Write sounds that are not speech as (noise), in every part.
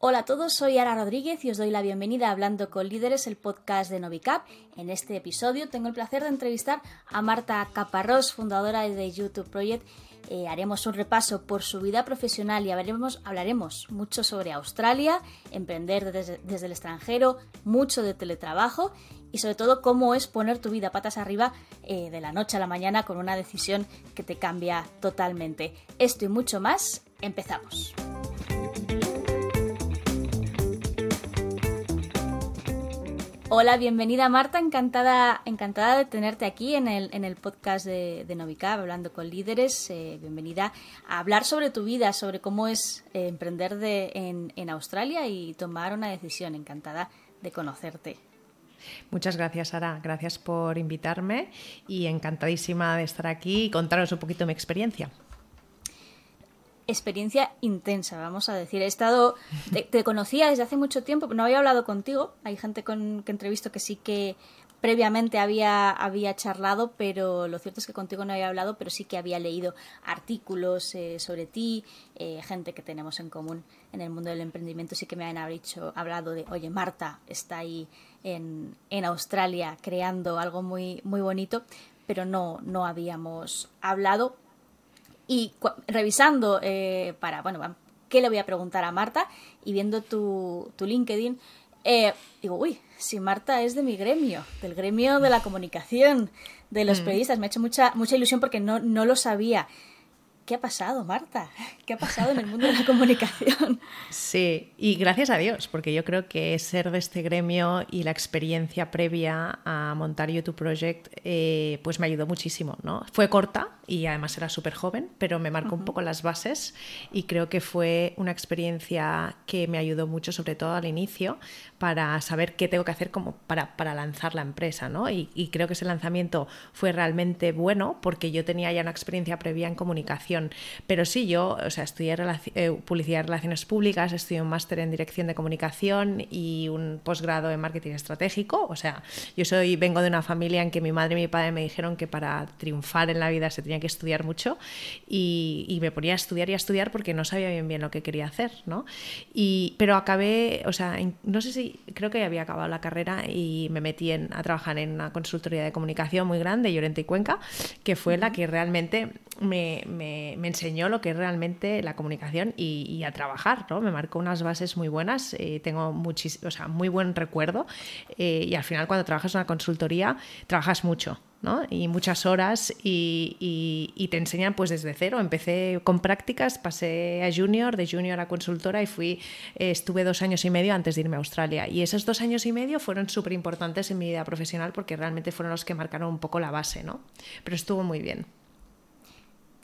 Hola a todos, soy Ara Rodríguez y os doy la bienvenida a Hablando con Líderes, el podcast de Novicap. En este episodio tengo el placer de entrevistar a Marta Caparrós, fundadora de YouTube Project. Eh, haremos un repaso por su vida profesional y hablaremos, hablaremos mucho sobre Australia, emprender desde, el extranjero, mucho de teletrabajo y sobre todo cómo es poner tu vida patas arriba eh, de la noche a la mañana con una decisión que te cambia totalmente. Esto y mucho más, empezamos. Hola, bienvenida Marta, encantada, encantada de tenerte aquí en el, en el podcast de, Novicab, hablando con líderes. Eh, bienvenida a hablar sobre tu vida, sobre cómo es eh, emprender de, en, en Australia y tomar una decisión. Encantada de conocerte. Muchas gracias, Sara. Gracias por invitarme y encantadísima de estar aquí y contaros un poquito mi experiencia experiencia intensa, vamos a decir. He estado, te, conocía desde hace mucho tiempo, no había hablado contigo. Hay gente con que entrevisto que sí que previamente había, había charlado, pero lo cierto es que contigo no había hablado, pero sí que había leído artículos eh, sobre ti, eh, gente que tenemos en común en el mundo del emprendimiento, sí que me han dicho, hablado de, oye, Marta está ahí en, en Australia creando algo muy, muy bonito, pero no, no habíamos hablado y revisando eh, para, bueno, ¿qué le voy a preguntar a Marta? Y viendo tu, tu LinkedIn, eh, digo, uy, si Marta es de mi gremio, del gremio de la comunicación, de los mm. periodistas, me ha hecho mucha, mucha ilusión porque no, no lo sabía. ¿Qué ha pasado, Marta? (laughs) ¿Qué ha pasado en el mundo de la comunicación? (laughs) Sí, y gracias a Dios, porque yo creo que ser de este gremio y la experiencia previa a montar YouTube Project, eh, pues me ayudó muchísimo, ¿no? Fue corta y además era súper joven, pero me marcó un poco las bases y creo que fue una experiencia que me ayudó mucho, sobre todo al inicio, para saber qué tengo que hacer como para, para lanzar la empresa, ¿no? Y, y creo que ese lanzamiento fue realmente bueno porque yo tenía ya una experiencia previa en comunicación pero sí, yo o sea, estudié eh, publicidad y relaciones públicas, estudié un máster en dirección de comunicación y un posgrado en marketing estratégico. O sea, yo soy, vengo de una familia en que mi madre y mi padre me dijeron que para triunfar en la vida se tenía que estudiar mucho y, me ponía a estudiar y a estudiar porque no sabía bien bien lo que quería hacer, ¿no? Y, pero acabé, o sea, no sé si, creo que había acabado la carrera y me metí en, a trabajar en una consultoría de comunicación muy grande, Llorente y Cuenca, que fue la que realmente me, me, enseñó lo que es realmente la comunicación y, a trabajar, ¿no? Me marcó unas bases muy buenas, eh, tengo o sea, muy buen recuerdo eh, y al final cuando trabajas en una consultoría trabajas mucho, ¿no? Y muchas horas y, te enseñan pues desde cero. Empecé con prácticas, pasé a junior, de junior a consultora y fui, eh, estuve dos años y medio antes de irme a Australia. Y esos dos años y medio fueron súper importantes en mi vida profesional porque realmente fueron los que marcaron un poco la base, ¿no? Pero estuvo muy bien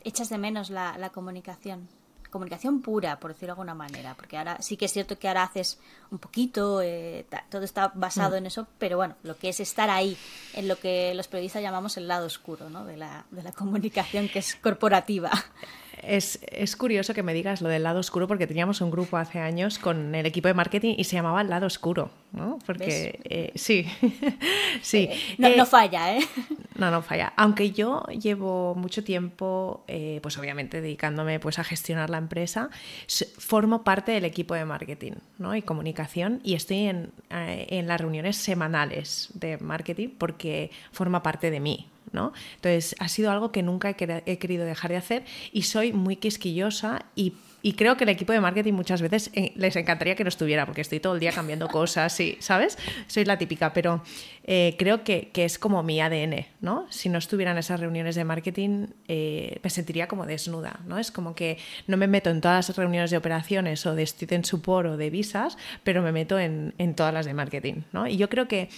echas de menos la, la comunicación comunicación pura, por decirlo de alguna manera, porque ahora sí que es cierto que ahora haces un poquito, eh, todo está basado mm. en eso, pero bueno, lo que es estar ahí, en lo que los periodistas llamamos el lado oscuro ¿no? de, la, de la comunicación, que es corporativa. Es, es, curioso que me digas lo del lado oscuro porque teníamos un grupo hace años con el equipo de marketing y se llamaba el lado oscuro, ¿no? Porque eh, sí, (laughs) sí. Eh, no, no, falla, ¿eh? No, no falla. Aunque yo llevo mucho tiempo, eh, pues obviamente dedicándome pues a gestionar la empresa, formo parte del equipo de marketing ¿no? y comunicación y estoy en, en las reuniones semanales de marketing porque forma parte de mí, entonces, ha sido algo que nunca he, querido dejar de hacer y soy muy quisquillosa y creo que el equipo de marketing muchas veces eh, les encantaría que no estuviera, porque estoy todo el día cambiando cosas, y, ¿sabes? Soy la típica, pero eh, creo que, es como mi ADN, ¿no? Si no estuviera en esas reuniones de marketing, eh, me sentiría como desnuda, ¿no? Es como que no me meto en todas las reuniones de operaciones o de student support o de visas, pero me meto en, en todas las de marketing, ¿no? Y yo creo que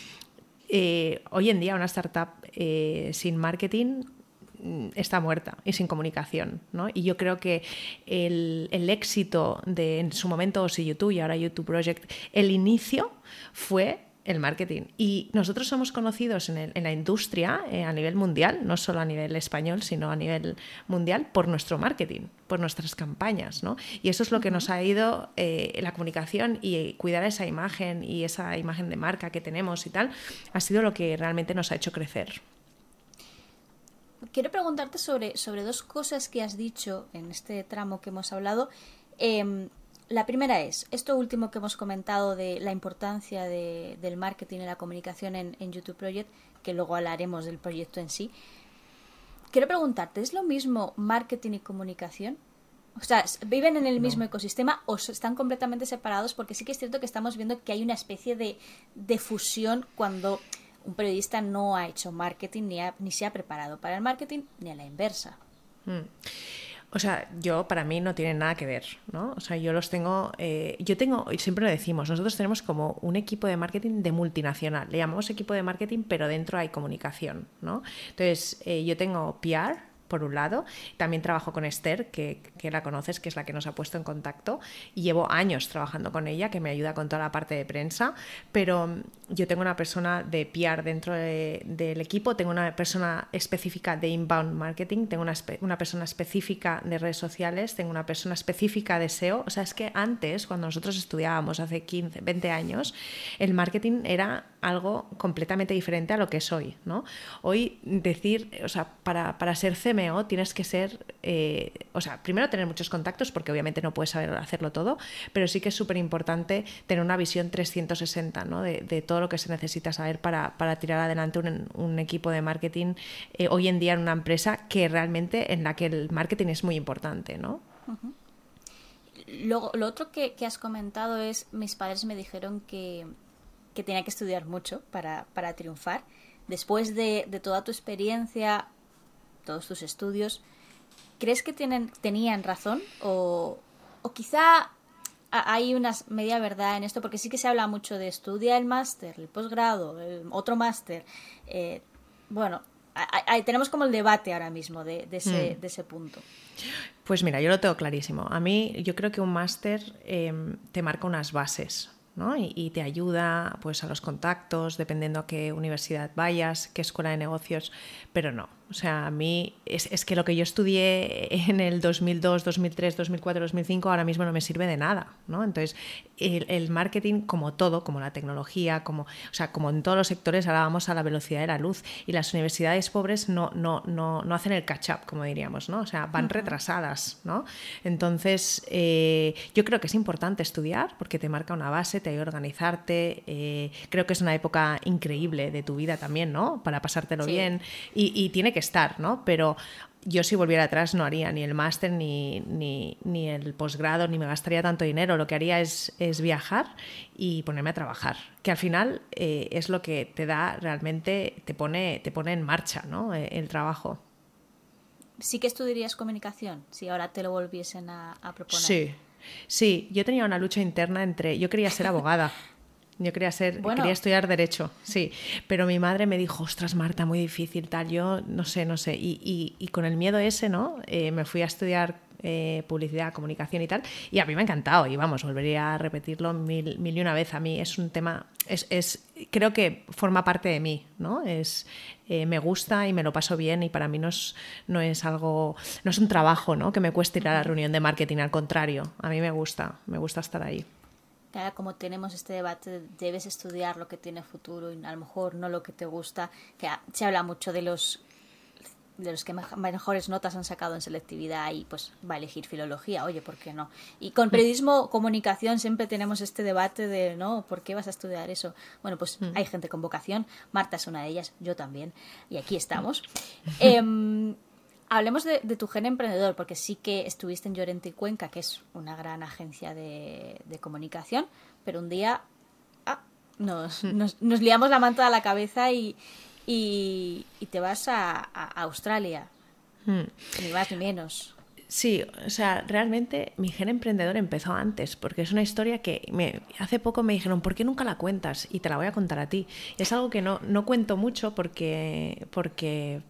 eh, hoy en día una startup eh, sin marketing mm, está muerta y sin comunicación. ¿no? Y yo creo que el, el, éxito de en su momento si YouTube y ahora YouTube Project, el inicio fue el marketing. Y nosotros somos conocidos en, la industria eh, a nivel mundial, no solo a nivel español, sino a nivel mundial, por nuestro marketing, por nuestras campañas. ¿no? Y eso es lo que nos ha ido eh, la comunicación y cuidar esa imagen y esa imagen de marca que tenemos y tal, ha sido lo que realmente nos ha hecho crecer. Quiero preguntarte sobre, sobre dos cosas que has dicho en este tramo que hemos hablado. Em, La primera es, esto último que hemos comentado de la importancia de, del marketing y la comunicación en, en, YouTube Project, que luego hablaremos del proyecto en sí. Quiero preguntarte, ¿es lo mismo marketing y comunicación? O sea, ¿viven en el mismo ecosistema o están completamente separados? Porque sí que es cierto que estamos viendo que hay una especie de, de fusión cuando un periodista no ha hecho marketing ni, ha, ni se ha preparado para el marketing ni a la inversa. Mm. O sea, yo para mí no tiene nada que ver, ¿no? O sea, yo los tengo, eh, yo tengo, y siempre lo decimos, nosotros tenemos como un equipo de marketing de multinacional, le llamamos equipo de marketing, pero dentro hay comunicación, ¿no? Entonces, eh, yo tengo PR, por un lado. También trabajo con Esther, que, que, la conoces, que es la que nos ha puesto en contacto. Y llevo años trabajando con ella, que me ayuda con toda la parte de prensa. Pero mm, yo tengo una persona de PR dentro de, del equipo, tengo una persona específica de inbound marketing, tengo una, una, persona específica de redes sociales, tengo una persona específica de SEO. O sea, es que antes, cuando nosotros estudiábamos hace 15, 20 años, el marketing era algo completamente diferente a lo que es hoy. ¿no? Hoy decir, o sea, para, para ser Tienes que ser, eh, o sea, primero tener muchos contactos porque obviamente no puedes saber hacerlo todo, pero sí que es súper importante tener una visión 360 ¿no? de, todo lo que se necesita saber para, para tirar adelante un, equipo de marketing eh, hoy en día en una empresa que realmente en la que el marketing es muy importante. ¿no? Luego, lo otro que, has comentado es, mis padres me dijeron que que tenía que estudiar mucho para, para triunfar. Después de, de, toda tu experiencia, todos tus estudios, ¿crees que tienen, tenían razón? O, o quizá hay una media verdad en esto, porque sí que se habla mucho de estudiar el máster, el posgrado, el otro máster. Eh, bueno, hay, tenemos como el debate ahora mismo de, de, ese, mm. de, ese, punto. Pues mira, yo lo tengo clarísimo. A mí yo creo que un máster eh, te marca unas bases, ¿no? Y, y, te ayuda pues, a los contactos, dependiendo a qué universidad vayas, qué escuela de negocios, pero no. O sea, a mí es, es, que lo que yo estudié en el 2002, 2003, 2004, 2005 ahora mismo no me sirve de nada, ¿no? Entonces, el, el, marketing, como todo, como la tecnología, como, o sea, como en todos los sectores, ahora vamos a la velocidad de la luz y las universidades pobres no, no, no, no hacen el catch-up, como diríamos, ¿no? O sea, van uh -huh. retrasadas, ¿no? Entonces, eh, yo creo que es importante estudiar porque te marca una base, te ayuda a organizarte, eh, creo que es una época increíble de tu vida también, ¿no? Para pasártelo sí. bien y, y tiene que estar, ¿no? Pero yo si volviera atrás no haría ni el máster ni, ni, ni, el posgrado, ni me gastaría tanto dinero. Lo que haría es, es viajar y ponerme a trabajar, que al final eh, es lo que te da realmente, te pone, te pone en marcha ¿no? Eh, el trabajo. Sí que estudiarías comunicación, si ahora te lo volviesen a, a proponer. Sí, sí, yo tenía una lucha interna entre, yo quería ser abogada. (laughs) Yo quería ser, bueno. quería estudiar derecho, sí, pero mi madre me dijo, ostras Marta, muy difícil, tal, yo no sé, no sé, y, y, y con el miedo ese, ¿no? Eh, me fui a estudiar eh, publicidad, comunicación y tal, y a mí me ha encantado, y vamos, volvería a repetirlo mil, mil y una vez, a mí es un tema, es, es creo que forma parte de mí, ¿no? Es, eh, me gusta y me lo paso bien y para mí no es, no es algo, no es un trabajo, ¿no? Que me cueste ir a la reunión de marketing, al contrario, a mí me gusta, me gusta estar ahí ahora como tenemos este debate, debes estudiar lo que tiene futuro y a lo mejor no lo que te gusta, que se habla mucho de los de los que mejores notas han sacado en selectividad y pues va a elegir filología, oye, ¿por qué no? Y con periodismo, comunicación siempre tenemos este debate de, ¿no? ¿Por qué vas a estudiar eso? Bueno, pues mm. hay gente con vocación, Marta es una de ellas, yo también, y aquí estamos. (laughs) eh, Hablemos de, de, tu gen emprendedor, porque sí que estuviste en Llorente y Cuenca, que es una gran agencia de, de comunicación, pero un día ah, nos, (laughs) nos, nos, liamos la manta a la cabeza y, y, y te vas a, a Australia. Hmm. Ni más ni menos. Sí, o sea, realmente mi gen emprendedor empezó antes, porque es una historia que me, hace poco me dijeron, ¿por qué nunca la cuentas? Y te la voy a contar a ti. Es algo que no, no cuento mucho porque, porque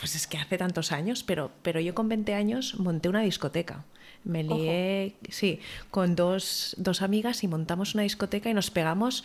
pues es que hace tantos años, pero, pero yo con 20 años monté una discoteca. Me lié, Ojo. sí, con dos, dos amigas y montamos una discoteca y nos pegamos,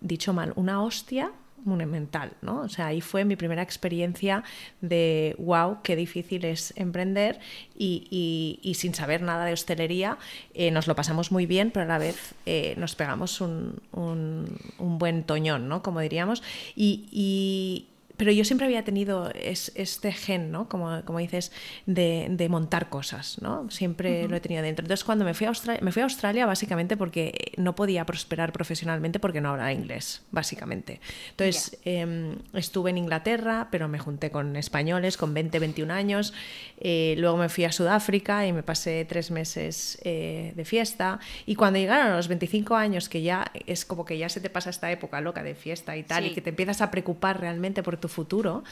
dicho mal, una hostia monumental, ¿no? O sea, ahí fue mi primera experiencia de wow, qué difícil es emprender y, y, y sin saber nada de hostelería eh, nos lo pasamos muy bien, pero a la vez eh, nos pegamos un, un, un, buen toñón, ¿no? Como diríamos. Y, pero yo siempre había tenido este gen, ¿no? Como, como dices, de, montar cosas, ¿no? Siempre lo he tenido dentro. Entonces, cuando me fui, a Australia, me fui a Australia básicamente porque no podía prosperar profesionalmente porque no hablaba inglés, básicamente. Entonces, em, estuve en Inglaterra, pero me junté con españoles con 20, 21 años. Eh, luego me fui a Sudáfrica y me pasé tres meses eh, de fiesta. Y cuando llegaron a los 25 años, que ya es como que ya se te pasa esta época loca de fiesta y tal, y que te empiezas a preocupar realmente por tu futuro,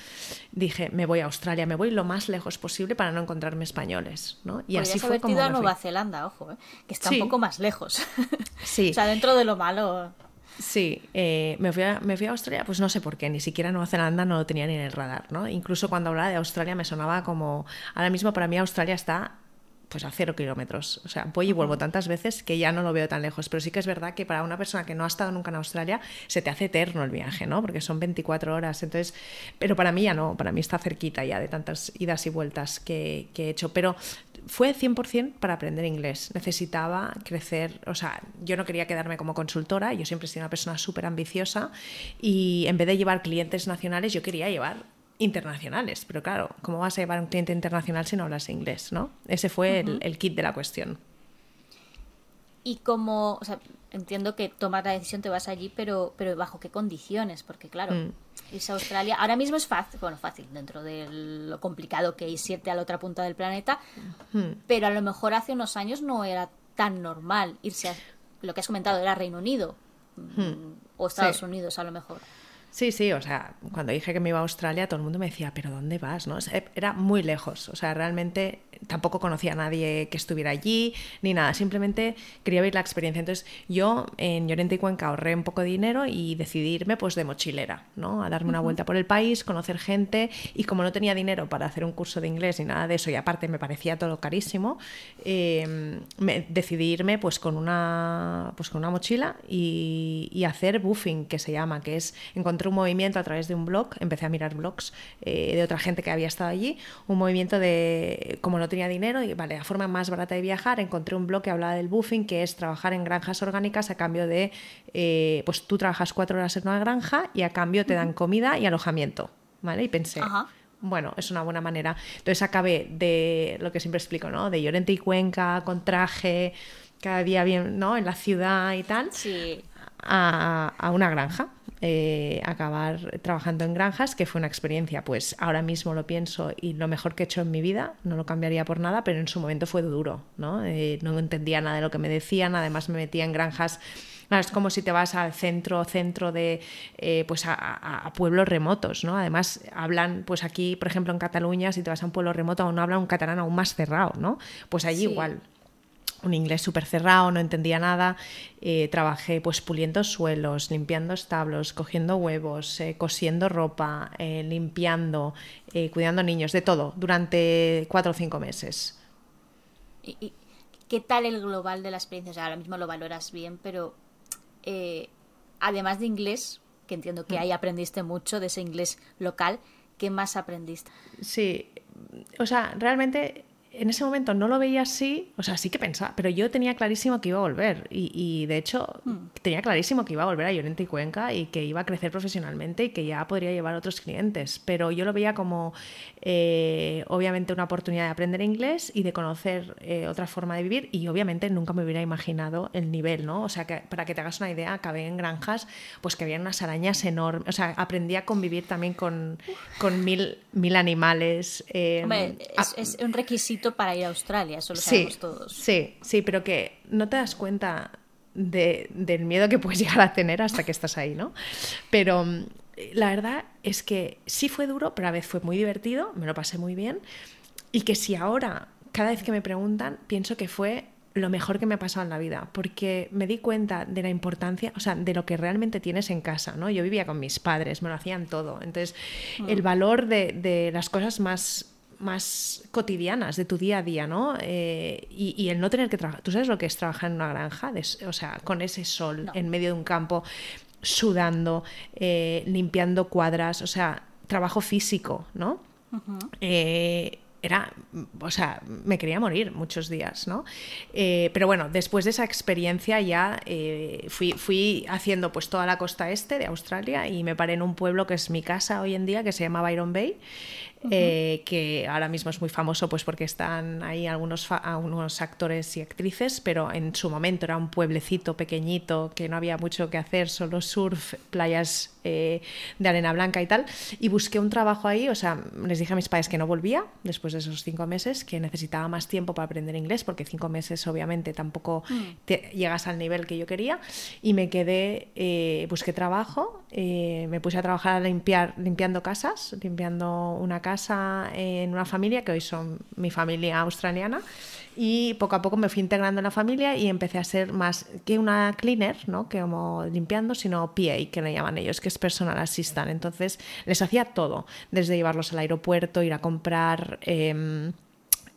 dije, me voy a Australia, me voy lo más lejos posible para no encontrarme españoles. ¿no? Y así fue como a Nueva Zelanda, ojo, ¿eh? que está un poco más lejos. (laughs) Sí. o sea, dentro de lo malo. Sí, eh, me, fui a, me fui a Australia, pues no sé por qué, ni siquiera Nueva Zelanda no lo tenía ni en el radar, ¿no? Incluso cuando hablaba de Australia me sonaba como, ahora mismo para mí Australia está pues a cero kilómetros. O sea, voy y vuelvo tantas veces que ya no lo veo tan lejos. Pero sí que es verdad que para una persona que no ha estado nunca en Australia, se te hace eterno el viaje, ¿no? Porque son 24 horas. Entonces, pero para mí ya no, para mí está cerquita ya de tantas idas y vueltas que, que he hecho. Pero fue 100% para aprender inglés. Necesitaba crecer, o sea, yo no quería quedarme como consultora, yo siempre he sido una persona súper ambiciosa y en vez de llevar clientes nacionales, yo quería llevar internacionales. Pero claro, ¿cómo vas a llevar un cliente internacional si no hablas inglés? ¿no? Ese fue el, kit de la cuestión. Y como, o sea, entiendo que tomas la decisión, te vas allí, pero, pero ¿bajo qué condiciones? Porque claro, mm. irse a Australia ahora mismo es fácil, bueno, fácil dentro de lo complicado que es irte a la otra punta del planeta, mm. pero a lo mejor hace unos años no era tan normal irse a, lo que has comentado, era Reino Unido mm. o Estados Unidos a lo mejor. Sí, sí, o sea, cuando dije que me iba a Australia, todo el mundo me decía, ¿pero dónde vas? ¿no? era muy lejos, o sea, realmente tampoco conocía a nadie que estuviera allí, ni nada, simplemente quería ver la experiencia. Entonces, yo en Llorente y Cuenca ahorré un poco de dinero y decidí irme pues de mochilera, ¿no? A darme una vuelta por el país, conocer gente, y como no tenía dinero para hacer un curso de inglés ni nada de eso, y aparte me parecía todo carísimo, eh, me, decidí irme pues con una, pues con una mochila y, y hacer buffing, que se llama, que es encontrar un movimiento a través de un blog, empecé a mirar blogs eh, de otra gente que había estado allí, un movimiento de, como no tenía dinero, y vale, la forma más barata de viajar, encontré un blog que hablaba del buffing, que es trabajar en granjas orgánicas a cambio de, eh, pues tú trabajas cuatro horas en una granja y a cambio te dan comida y alojamiento, ¿vale? Y pensé... bueno, es una buena manera. Entonces acabé de lo que siempre explico, ¿no? De Llorente y Cuenca, con traje, cada día bien, ¿no? En la ciudad y tal. Sí. A, a, una granja. Eh, acabar trabajando en granjas, que fue una experiencia, pues ahora mismo lo pienso y lo mejor que he hecho en mi vida, no lo cambiaría por nada, pero en su momento fue duro, ¿no? Eh, no entendía nada de lo que me decían, además me metía en granjas es como si te vas al centro, centro de, eh, pues a, pueblos remotos, ¿no? Además, hablan, pues aquí, por ejemplo, en Cataluña, si te vas a un pueblo remoto, aún habla un catalán aún más cerrado, ¿no? Pues allí igual, un inglés súper cerrado, no entendía nada. Eh, trabajé pues puliendo suelos, limpiando establos, cogiendo huevos, eh, cosiendo ropa, eh, limpiando, cuidando niños, de todo, durante cuatro o cinco meses. ¿Y, qué tal el global de la experiencia? ahora mismo lo valoras bien, pero además de inglés, que entiendo que mm. ahí aprendiste mucho de ese inglés local, ¿qué más aprendiste? Sí, o sea, realmente en ese momento no lo veía así, o sea, sí que pensaba, pero yo tenía clarísimo que iba a volver y, de hecho hmm. tenía clarísimo que iba a volver a Llorente y Cuenca y que iba a crecer profesionalmente y que ya podría llevar otros clientes, pero yo lo veía como eh, obviamente una oportunidad de aprender inglés y de conocer eh, otra forma de vivir y obviamente nunca me hubiera imaginado el nivel, ¿no? O sea, que para que te hagas una idea, acabé en granjas, pues que había unas arañas enormes, o sea, aprendí a convivir también con, con mil, mil animales. Hombre, es un requisito para ir a Australia, eso lo sabemos todos. Sí, sí, pero que no te das cuenta del miedo que puedes (laughs) llegar a tener hasta que estás ahí, ¿no? Pero mm, la verdad es que sí fue duro, pero a la vez fue muy divertido, me lo pasé muy bien. Y que si ahora, cada vez que me preguntan, pienso que fue lo mejor que me ha pasado en la vida, porque me di cuenta de la importancia, o sea, de lo que realmente tienes en casa, ¿no? Yo vivía con mis padres, me lo hacían todo. Entonces, mm. el valor de, de las cosas más más cotidianas de tu día a día, ¿no? Eh, y, el no tener que trabajar. ¿Tú sabes lo que es trabajar en una granja? o sea, con ese sol en medio de un campo, sudando, eh, limpiando cuadras, o sea, trabajo físico, ¿no? Eh, era, o sea, me quería morir muchos días, ¿no? Eh, pero bueno, después de esa experiencia ya eh, fui, fui haciendo pues toda la costa este de Australia y me paré en un pueblo que es mi casa hoy en día, que se llama Byron Bay. Eh, que ahora mismo es muy famoso pues porque están ahí algunos, algunos actores y actrices, pero en su momento era un pueblecito pequeñito que no había mucho que hacer, solo surf, playas eh, de arena blanca y tal. Y busqué un trabajo ahí, o sea, les dije a mis padres que no volvía después de esos cinco meses, que necesitaba más tiempo para aprender inglés, porque cinco meses obviamente tampoco mm. llegas al nivel que yo quería. Y me quedé, eh, busqué trabajo, me puse a trabajar a limpiar, limpiando casas, limpiando una casa en una familia que hoy son mi familia australiana y poco a poco me fui integrando en la familia y empecé a ser más que una cleaner, ¿no? que como limpiando, sino PA, que le llaman ellos, que es personal assistant. Entonces les hacía todo, desde llevarlos al aeropuerto, ir a comprar... Em,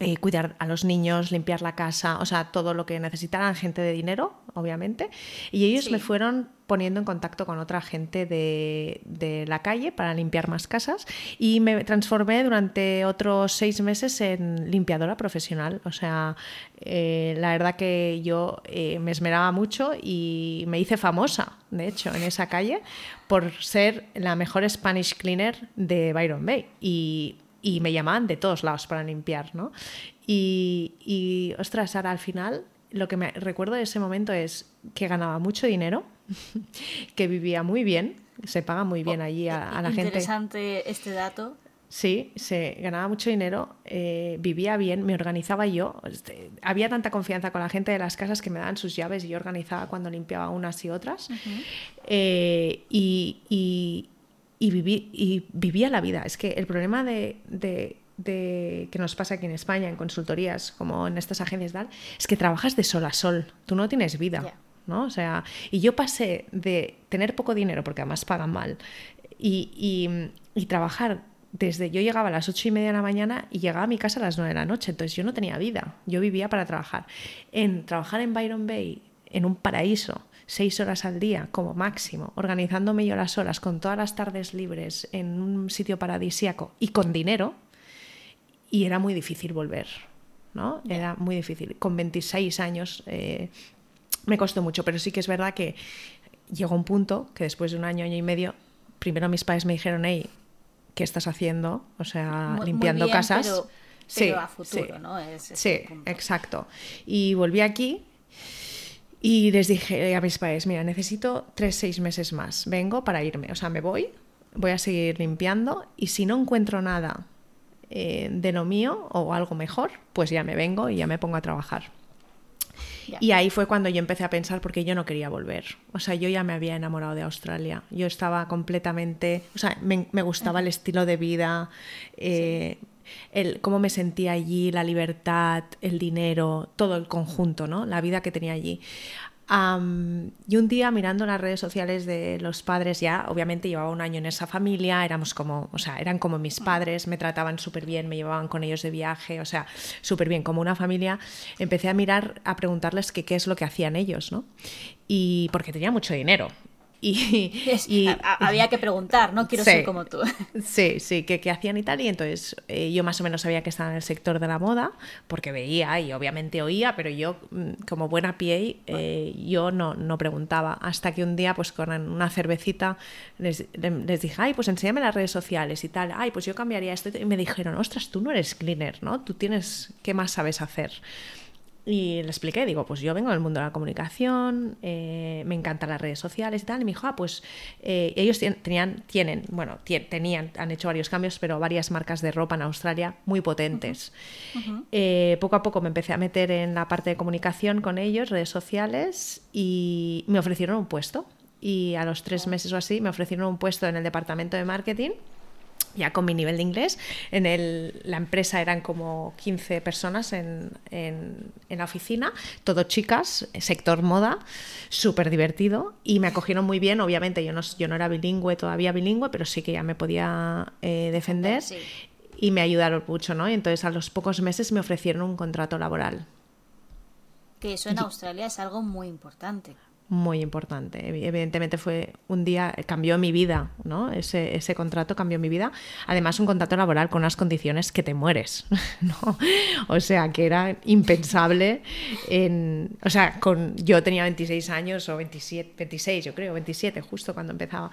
eh, cuidar a los niños, limpiar la casa, o sea, todo lo que necesitaran, gente de dinero, obviamente. Y ellos me fueron poniendo en contacto con otra gente de, de, la calle para limpiar más casas y me transformé durante otros seis meses en limpiadora profesional. O sea, eh, la verdad que yo eh, me esmeraba mucho y me hice famosa, de hecho, en esa calle por ser la mejor Spanish cleaner de Byron Bay. Y y me llamaban de todos lados para limpiar, ¿no? Y, y, ostras, ahora al final lo que me recuerdo de ese momento es que ganaba mucho dinero, (laughs) que vivía muy bien, se paga muy bien allí a, la gente. Interesante este dato. Sí, se ganaba mucho dinero, eh, vivía bien, me organizaba yo. Este, había tanta confianza con la gente de las casas que me daban sus llaves y yo organizaba cuando limpiaba unas y otras. Eh, y, y, viví, y vivía la vida. Es que el problema de, de, que nos pasa aquí en España, en consultorías, como en estas agencias, tal, es que trabajas de sol a sol. Tú no tienes vida. ¿no? O sea, y yo pasé de tener poco dinero, porque además pagan mal, y, y, y trabajar desde yo llegaba a las ocho y media de la mañana y llegaba a mi casa a las nueve de la noche, entonces yo no tenía vida, yo vivía para trabajar. En trabajar en Byron Bay, en un paraíso, seis horas al día como máximo, organizándome yo las horas con todas las tardes libres en un sitio paradisíaco y con dinero, y era muy difícil volver, ¿no? Era muy difícil. Con 26 años eh, me costó mucho, pero sí que es verdad que llegó un punto que después de un año, año y medio, primero mis padres me dijeron, hey, ¿qué estás haciendo? O sea, limpiando casas. sí, a futuro, ¿no? sí, exacto. Y volví aquí y les dije a mis padres, mira, necesito tres, seis meses más. Vengo para irme. O sea, me voy, voy a seguir limpiando y si no encuentro nada eh, de lo mío o algo mejor, pues ya me vengo y ya me pongo a trabajar. Y ahí fue cuando yo empecé a pensar porque yo no quería volver. O sea, yo ya me había enamorado de Australia. Yo estaba completamente, o sea, me, gustaba el estilo de vida, eh, el cómo me sentía allí, la libertad, el dinero, todo el conjunto, ¿no? La vida que tenía allí. y un día mirando las redes sociales de los padres, ya obviamente llevaba un año en esa familia, éramos como, o sea, eran como mis padres, me trataban súper bien, me llevaban con ellos de viaje, o sea, súper bien, como una familia. Empecé a mirar, a preguntarles qué es lo que hacían ellos, ¿no? Y porque tenía mucho dinero, Y, había que preguntar, no quiero ser como tú. (laughs) Sí, sí, que, hacían y tal. Y entonces eh, yo más o menos sabía que estaba en el sector de la moda, porque veía y obviamente oía, pero yo, mm, como buena PA, eh, yo no, no preguntaba. Hasta que un día, pues con una cervecita, les, les, dije, ay, pues enséñame las redes sociales y tal. Ay, pues yo cambiaría esto. Y me dijeron, ostras, tú no eres cleaner, ¿no? Tú tienes, ¿qué más sabes hacer? Y le expliqué, digo, pues yo vengo del mundo de la comunicación, eh, me encantan las redes sociales y tal. Y me dijo, ah, pues eh, ellos tenían, tienen, bueno, tenían, han hecho varios cambios, pero varias marcas de ropa en Australia muy potentes. Eh, poco a poco me empecé a meter en la parte de comunicación con ellos, redes sociales, y me ofrecieron un puesto. Y a los tres meses o así me ofrecieron un puesto en el departamento de marketing ya con mi nivel de inglés. En el, la empresa eran como 15 personas en, en, la oficina, todo chicas, sector moda, súper divertido y me acogieron muy bien. Obviamente yo no, yo no era bilingüe, todavía bilingüe, pero sí que ya me podía eh, defender y me ayudaron mucho, ¿no? Y entonces a los pocos meses me ofrecieron un contrato laboral. Que eso en Australia es algo muy importante. Muy importante. Evidentemente fue un día, cambió mi vida, ¿no? Ese, ese contrato cambió mi vida. Además, un contrato laboral con unas condiciones que te mueres, (laughs) ¿no? O sea, que era impensable en... O sea, con, yo tenía 26 años o 27, 26, yo creo, 27, justo cuando empezaba.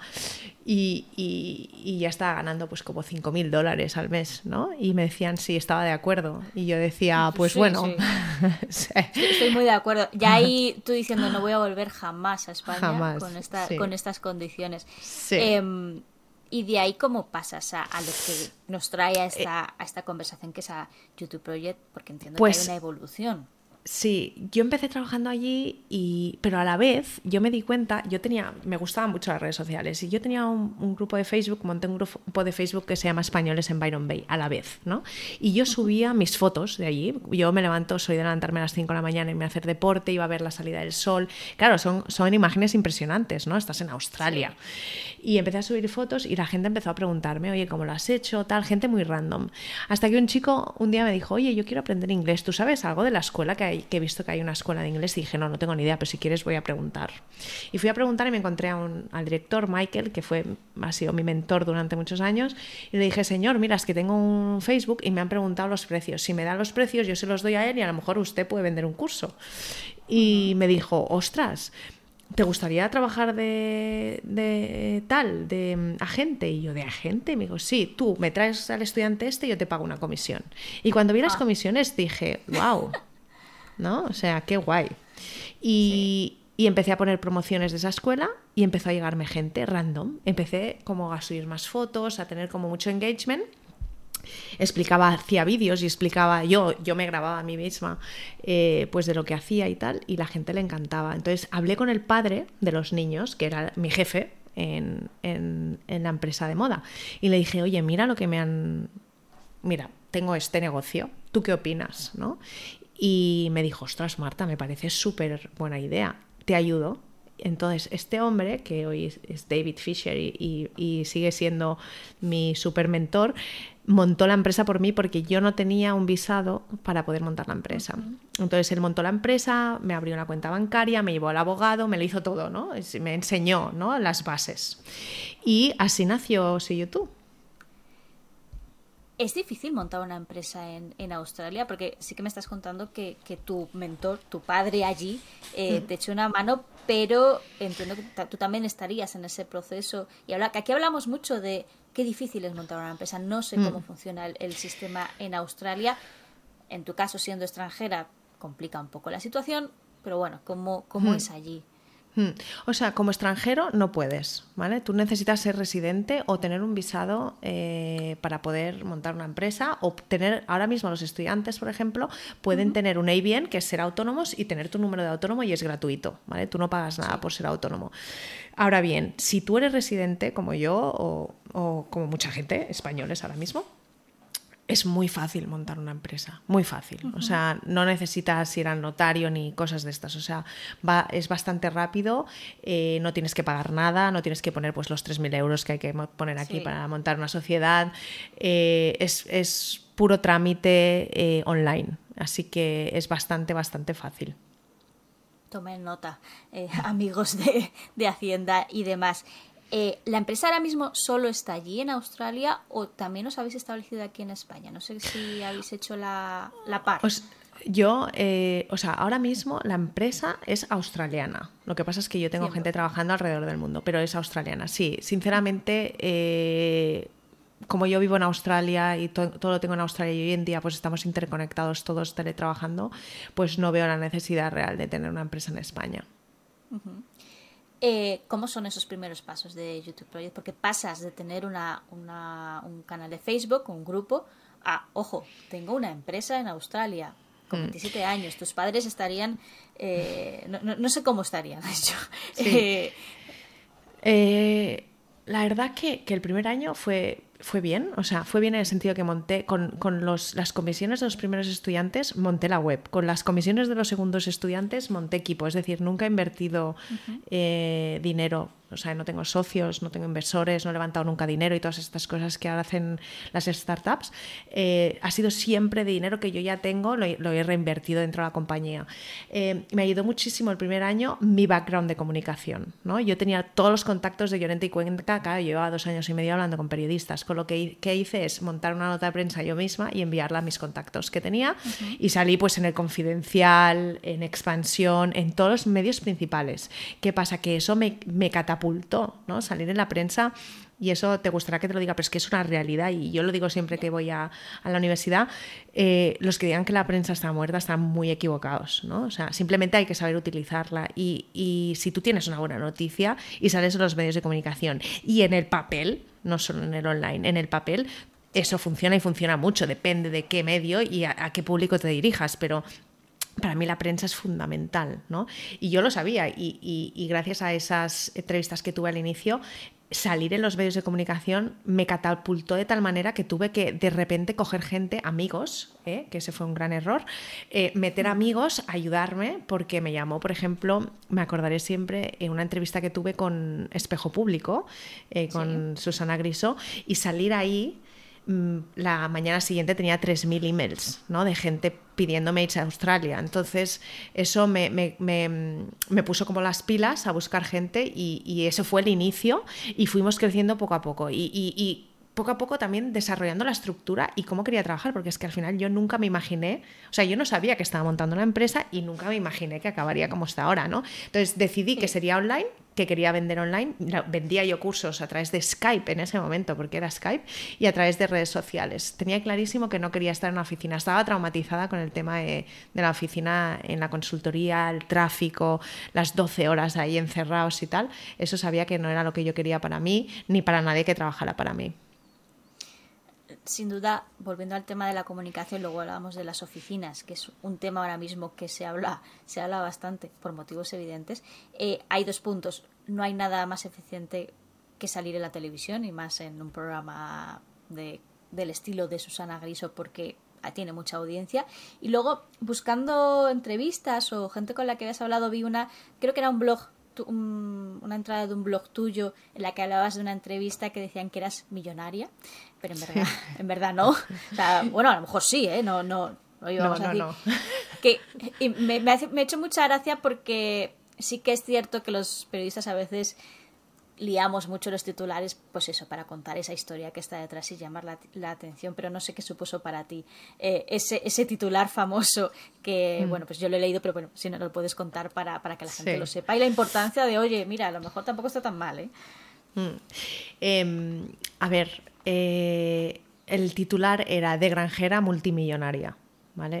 Y, y, ya estaba ganando pues como 5.000 dólares al mes, ¿no? Y me decían si estaba de acuerdo. Y yo decía, pues bueno... (laughs) Estoy muy de acuerdo. Ya (laughs) ahí tú diciendo, no voy a volver jamás a España con, esta, con estas condiciones. Em, y de ahí cómo pasas a, lo que nos trae a esta, eh, a esta conversación que es a YouTube Project, porque entiendo que hay pues una evolución. Sí, yo empecé trabajando allí y, pero a la vez yo me di cuenta, yo tenía, me gustaban mucho las redes sociales y yo tenía un, grupo de Facebook, monté un grupo de Facebook que se llama Españoles en Byron Bay a la vez, ¿no? Y yo subía mis fotos de allí. Yo me levanto, soy de levantarme a las 5 de la mañana y me a hacer deporte, iba a ver la salida del sol. Claro, son, son imágenes impresionantes, ¿no? Estás en Australia. Y empecé a subir fotos y la gente empezó a preguntarme, oye, ¿cómo lo has hecho? Tal, gente muy random. Hasta que un chico un día me dijo, oye, yo quiero aprender inglés, ¿tú sabes algo de la escuela que hay? Que he visto que hay una escuela de inglés y dije, no, no tengo ni idea, pero si quieres voy a preguntar. Y fui a preguntar y me encontré a un, al director Michael, que fue, ha sido mi mentor durante muchos años, y le dije, señor, mira, es que tengo un Facebook y me han preguntado los precios. Si me da los precios, yo se los doy a él y a lo mejor usted puede vender un curso. Y me dijo, ostras, ¿te gustaría trabajar de, de, tal, de mm, agente? Y yo, ¿de agente? Me dijo, sí, tú me traes al estudiante este y yo te pago una comisión. Y cuando vi las ah. comisiones dije, wow, ¿no? O sea, qué guay. Y, empecé a poner promociones de esa escuela y empezó a llegarme gente random. Empecé como a subir más fotos, a tener como mucho engagement explicaba, hacía vídeos y explicaba, yo, yo me grababa a mí misma, eh, pues de lo que hacía y tal, y la gente le encantaba. Entonces hablé con el padre de los niños, que era mi jefe en, en, en la empresa de moda, y le dije, oye, mira lo que me han... Mira, tengo este negocio, ¿tú qué opinas? ¿no? Y me dijo, ostras, Marta, me parece súper buena idea, te ayudo. Entonces, este hombre, que hoy es David Fisher y, sigue siendo mi super mentor, montó la empresa por mí porque yo no tenía un visado para poder montar la empresa. Entonces, él montó la empresa, me abrió una cuenta bancaria, me llevó al abogado, me lo hizo todo, ¿no? Me enseñó ¿no? las bases. Y así nació Si YouTube. Es difícil montar una empresa en, en, Australia porque sí que me estás contando que, que tu mentor, tu padre allí, eh, te echó una mano, pero entiendo que tú también estarías en ese proceso. Y que aquí hablamos mucho de qué difícil es montar una empresa. No sé cómo mm. funciona el, sistema en Australia. En tu caso, siendo extranjera, complica un poco la situación, pero bueno, ¿cómo, cómo mm. es allí? Hmm. O sea, como extranjero no puedes, ¿vale? Tú necesitas ser residente o tener un visado eh, para poder montar una empresa o tener, ahora mismo los estudiantes, por ejemplo, pueden tener un ABN, que es ser autónomos, y tener tu número de autónomo y es gratuito, ¿vale? Tú no pagas nada por ser autónomo. Ahora bien, si tú eres residente como yo o, o como mucha gente, españoles ahora mismo, es muy fácil montar una empresa, muy fácil. O sea, no necesitas ir al notario ni cosas de estas. O sea, va, es bastante rápido, eh, no tienes que pagar nada, no tienes que poner pues, los 3.000 euros que hay que poner aquí para montar una sociedad. Eh, es, puro trámite eh, online, así que es bastante, bastante fácil. Tomen nota, (laughs) amigos de, de Hacienda y demás. Eh, ¿La empresa ahora mismo solo está allí en Australia o también os habéis establecido aquí en España? No sé si habéis hecho la, la par. Yo, eh, o sea, ahora mismo la empresa es australiana. Lo que pasa es que yo tengo gente trabajando alrededor del mundo, pero es australiana. Sí, sinceramente, eh, como yo vivo en Australia y todo lo tengo en Australia y hoy en día pues estamos interconectados todos teletrabajando, pues no veo la necesidad real de tener una empresa en España. Eh, ¿Cómo son esos primeros pasos de YouTube Project? Porque pasas de tener una, un canal de Facebook, un grupo, a, ojo, tengo una empresa en Australia con 27 mm. años. Tus padres estarían, eh, no, sé cómo estarían. (laughs) Eh, la verdad que, que el primer año fue fue bien, o sea, fue bien en el sentido que monté con, con los, las comisiones de los primeros estudiantes, monté la web, con las comisiones de los segundos estudiantes monté equipo, es decir, nunca he invertido eh, dinero o sea, no tengo socios, no tengo inversores, no he levantado nunca dinero y todas estas cosas que ahora hacen las startups. Eh, ha sido siempre de dinero que yo ya tengo, lo, he reinvertido dentro de la compañía. Eh, me ayudó muchísimo el primer año mi background de comunicación. ¿no? Yo tenía todos los contactos de Llorente y Cuenca, claro, llevaba dos años y medio hablando con periodistas, con lo que, que hice es montar una nota de prensa yo misma y enviarla a mis contactos que tenía y salí pues en el confidencial, en expansión, en todos los medios principales. ¿Qué pasa? Que eso me, me catapultó, ¿no? Salir en la prensa y eso te gustará que te lo diga, pero es que es una realidad y yo lo digo siempre que voy a, la universidad, eh, los que digan que la prensa está muerta están muy equivocados, ¿no? O sea, simplemente hay que saber utilizarla y, y si tú tienes una buena noticia y sales en los medios de comunicación y en el papel, no solo en el online, en el papel, eso funciona y funciona mucho, depende de qué medio y a, qué público te dirijas, pero para mí la prensa es fundamental, ¿no? Y yo lo sabía y, y, gracias a esas entrevistas que tuve al inicio salir en los medios de comunicación me catapultó de tal manera que tuve que de repente coger gente, amigos, ¿eh? que ese fue un gran error, eh, meter amigos, ayudarme, porque me llamó, por ejemplo, me acordaré siempre en una entrevista que tuve con Espejo Público, eh, con Susana Griso, y salir ahí la mañana siguiente tenía 3.000 emails ¿no? de gente pidiéndome irse a Australia. Entonces eso me, puso como las pilas a buscar gente y, y, ese fue el inicio y fuimos creciendo poco a poco. y, poco a poco también desarrollando la estructura y cómo quería trabajar, porque es que al final yo nunca me imaginé, o sea, yo no sabía que estaba montando una empresa y nunca me imaginé que acabaría como está ahora, ¿no? Entonces decidí que sería online, que quería vender online, vendía yo cursos a través de Skype en ese momento, porque era Skype, y a través de redes sociales. Tenía clarísimo que no quería estar en una oficina, estaba traumatizada con el tema de, de la oficina en la consultoría, el tráfico, las 12 horas ahí encerrados y tal. Eso sabía que no era lo que yo quería para mí, ni para nadie que trabajara para mí sin duda, volviendo al tema de la comunicación, luego hablábamos de las oficinas, que es un tema ahora mismo que se habla, se habla bastante por motivos evidentes. Eh, hay dos puntos. No hay nada más eficiente que salir en la televisión y más en un programa de, del estilo de Susana Griso porque tiene mucha audiencia. Y luego, buscando entrevistas o gente con la que habías hablado, vi una, creo que era un blog una entrada de un blog tuyo en la que hablabas de una entrevista que decían que eras millonaria, pero en verdad, en verdad no. (laughs) bueno, a lo mejor sí, ¿eh? No, no, no íbamos a decir. (laughs) Que, me, me, me ha hecho mucha gracia porque sí que es cierto que los periodistas a veces liamos mucho los titulares, pues eso, para contar esa historia que está detrás y llamar la, atención, pero no sé qué supuso para ti eh, ese, ese titular famoso que, mm. bueno, pues yo lo he leído, pero bueno, si no lo puedes contar para, para que la gente lo sepa. Y la importancia de, oye, mira, a lo mejor tampoco está tan mal, ¿eh? Mm. Em, a ver, eh, el titular era de granjera multimillonaria.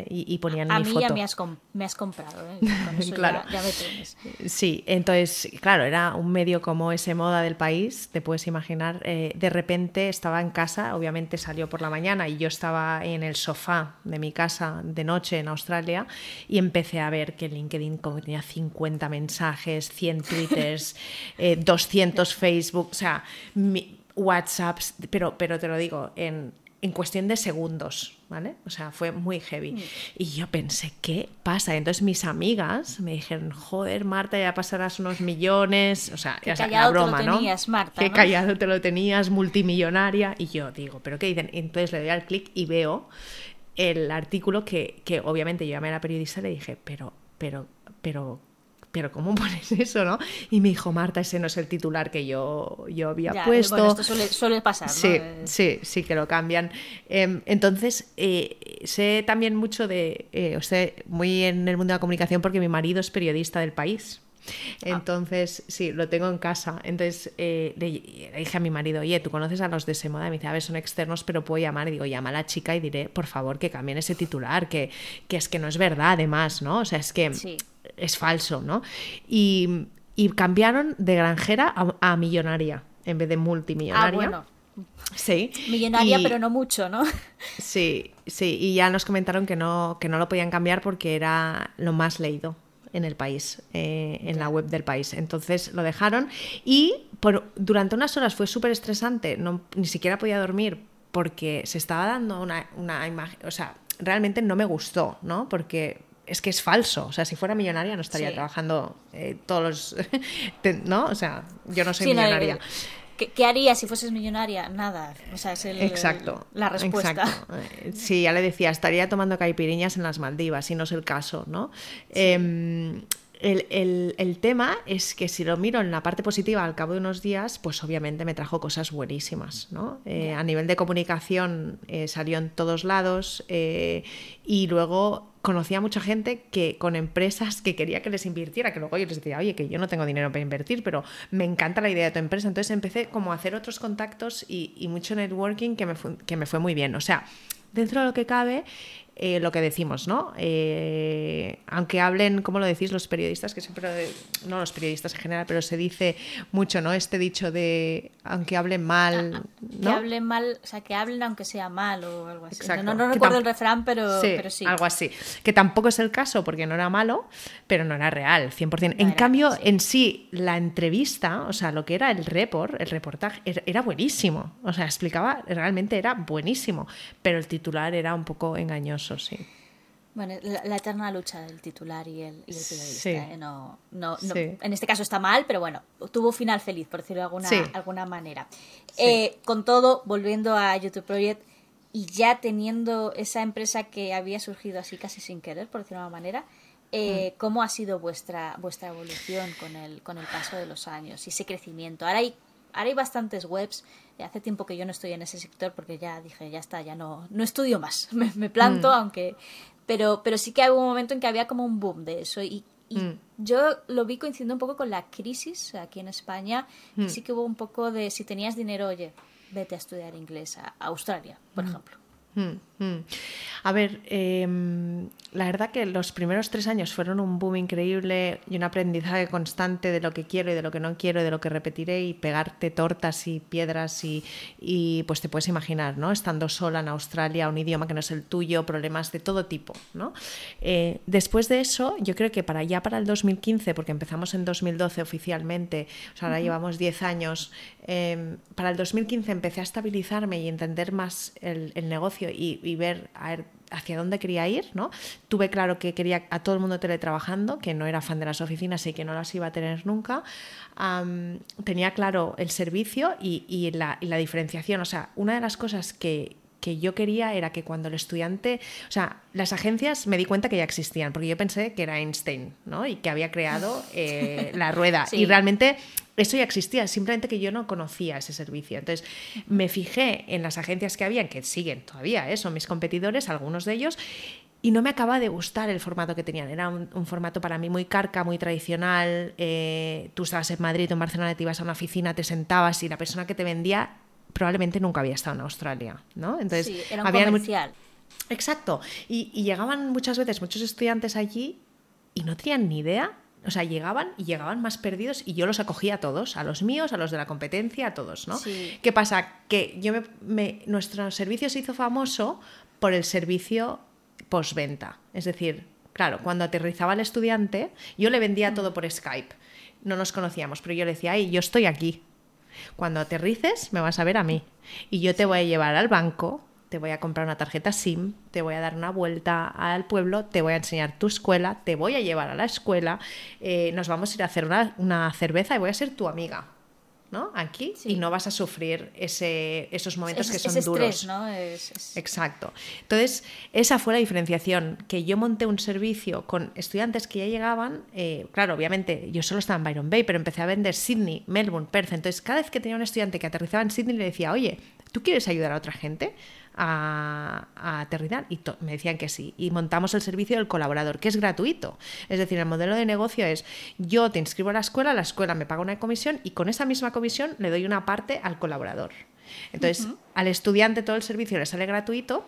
Y, ponían a mi foto. Ya me has, me has comprado, ¿eh? (laughs) claro. Ya, me Sí, entonces, claro, era un medio como ese moda del país, te puedes imaginar. Eh, de repente estaba en casa, obviamente salió por la mañana y yo estaba en el sofá de mi casa de noche en Australia y empecé a ver que LinkedIn como tenía 50 mensajes, 100 (laughs) twitters, 200 eh, Facebook, o sea, WhatsApps, pero, pero te lo digo, en en cuestión de segundos, ¿vale? O sea, fue muy heavy. Mm. Y yo pensé, ¿qué pasa? Entonces mis amigas me dijeron, joder, Marta, ya pasarás unos millones, o sea, ya la broma, te lo tenías, Marta, Qué callado te lo tenías, multimillonaria. Y yo digo, ¿pero qué dicen? Entonces le doy al clic y veo el artículo que, que obviamente yo llamé a la periodista y le dije, pero, pero, pero, pero ¿cómo (laughs) pones eso, no? Y me dijo, Marta, ese no es el titular que yo, yo había puesto. Bueno, esto suele, pasar, ¿no? Sí, sí, sí que lo cambian. Em, entonces, eh, sé también mucho de, eh, o sea, muy en el mundo de la comunicación porque mi marido es periodista del país. Ah. Entonces, sí, lo tengo en casa. Entonces eh, le, dije a mi marido, oye, ¿tú conoces a los de Semoda? Y me dice, a ver, son externos, pero puedo llamar. Y digo, llama a la chica y diré, por favor, que cambien ese titular, que, que es que no es verdad, además, ¿no? O sea, es que es falso, ¿no? Y, cambiaron de granjera a, millonaria en vez de multimillonaria. Ah, bueno. Sí. Millonaria, pero no mucho, ¿no? Sí, sí. Y ya nos comentaron que no, que no lo podían cambiar porque era lo más leído en el país, eh, en la web del país. Entonces lo dejaron y por, durante unas horas fue súper estresante, no, ni siquiera podía dormir porque se estaba dando una, una imagen, o sea, realmente no me gustó, ¿no? Porque es que es falso. O sea, si fuera millonaria no estaría trabajando eh, todos los... (laughs) ¿No? O sea, yo no soy millonaria. ¿Qué, haría si fueses millonaria? Nada. O sea, es el, exacto, la respuesta. Eh, sí, ya le decía, estaría tomando caipiriñas en las Maldivas, si no es el caso, ¿no? Em, el, tema es que si lo miro en la parte positiva al cabo de unos días, pues obviamente me trajo cosas buenísimas. ¿no? Eh, a nivel de comunicación eh, salió en todos lados y luego conocí a mucha gente que con empresas que quería que les invirtiera, que luego yo les decía, oye, que yo no tengo dinero para invertir, pero me encanta la idea de tu empresa. Entonces empecé como a hacer otros contactos y, mucho networking que me, que me fue muy bien. O sea, dentro de lo que cabe, eh, lo que decimos, ¿no? Eh, aunque hablen, como lo decís los periodistas, que siempre, no los periodistas en general, pero se dice mucho, ¿no? Este dicho de, aunque hablen mal, ah, ¿no? Que hablen mal, o sea, que hablen aunque sea mal o algo así. No, no recuerdo el refrán, pero sí, pero sí, Algo así. Que tampoco es el caso, porque no era malo, pero no era real, 100%. en cambio, en sí, la entrevista, o sea, lo que era el report, el reportaje, era buenísimo. O sea, explicaba, realmente era buenísimo, pero el titular era un poco engañoso sí. Bueno, la, eterna lucha del titular y el, periodista. ¿eh? No, no, En este caso está mal, pero bueno, tuvo final feliz, por decirlo de alguna, alguna manera. Eh, con todo, volviendo a YouTube Project y ya teniendo esa empresa que había surgido así casi sin querer, por decirlo de alguna manera, eh, mm. ¿cómo ha sido vuestra, vuestra evolución con el, con el paso de los años y ese crecimiento? Ahora hay, ahora hay bastantes webs hace tiempo que yo no estoy en ese sector porque ya dije, ya está, ya no, no estudio más, (laughs) me, planto, mm. aunque... Pero, pero sí que hubo un momento en que había como un boom de eso y, mm. yo lo vi coincidiendo un poco con la crisis aquí en España, mm. sí que hubo un poco de si tenías dinero, oye, vete a estudiar inglés a Australia, por ejemplo. A ver, em, la verdad que los primeros tres años fueron un boom increíble y un aprendizaje constante de lo que quiero y de lo que no quiero y de lo que repetiré y pegarte tortas y piedras y, pues te puedes imaginar, ¿no? Estando sola en Australia, un idioma que no es el tuyo, problemas de todo tipo, ¿no? Eh, después de eso, yo creo que para ya para el 2015, porque empezamos en 2012 oficialmente, o sea, ahora llevamos 10 años, em, para el 2015 empecé a estabilizarme y entender más el, negocio y, y ver, a ver hacia dónde quería ir, ¿no? Tuve claro que quería a todo el mundo teletrabajando, que no era fan de las oficinas y que no las iba a tener nunca. tenía claro el servicio y, la, diferenciación. O sea, una de las cosas que, yo quería era que cuando el estudiante, o sea, las agencias me di cuenta que ya existían, porque yo pensé que era Einstein, ¿no? Y que había creado eh, la rueda. (laughs) Y realmente eso ya existía, simplemente que yo no conocía ese servicio. Entonces me fijé en las agencias que habían, que siguen todavía, ¿eh? son mis competidores, algunos de ellos, y no me acaba de gustar el formato que tenían. Era un, formato para mí muy carca, muy tradicional. Eh, tú estabas en Madrid o en Barcelona, te ibas a una oficina, te sentabas y la persona que te vendía probablemente nunca había estado en Australia. ¿no? Entonces, sí, era un comercial. Exacto. Y, y llegaban muchas veces muchos estudiantes allí y no tenían ni idea o sea, llegaban y llegaban más perdidos y yo los acogía a todos, a los míos, a los de la competencia, a todos, ¿no? ¿Qué pasa? Que yo me, nuestro servicio se hizo famoso por el servicio postventa. Es decir, claro, cuando aterrizaba el estudiante, yo le vendía todo por Skype. No nos conocíamos, pero yo le decía, ay, yo estoy aquí. Cuando aterrices, me vas a ver a mí. Y yo te voy a llevar al banco te voy a comprar una tarjeta SIM, te voy a dar una vuelta al pueblo, te voy a enseñar tu escuela, te voy a llevar a la escuela, eh, nos vamos a ir a hacer una, cerveza y voy a ser tu amiga. ¿no? Aquí y no vas a sufrir ese, esos momentos que son duros. ¿no? Exacto. Entonces, esa fue la diferenciación, que yo monté un servicio con estudiantes que ya llegaban, eh, claro, obviamente yo solo estaba en Byron Bay, pero empecé a vender Sydney, Melbourne, Perth. Entonces, cada vez que tenía un estudiante que aterrizaba en Sydney, le decía, oye, ¿tú quieres ayudar a otra gente? A, aterrizar y me decían que sí. Y montamos el servicio del colaborador, que es gratuito. Es decir, el modelo de negocio es yo te inscribo a la escuela, la escuela me paga una comisión y con esa misma comisión le doy una parte al colaborador. Entonces, al estudiante todo el servicio le sale gratuito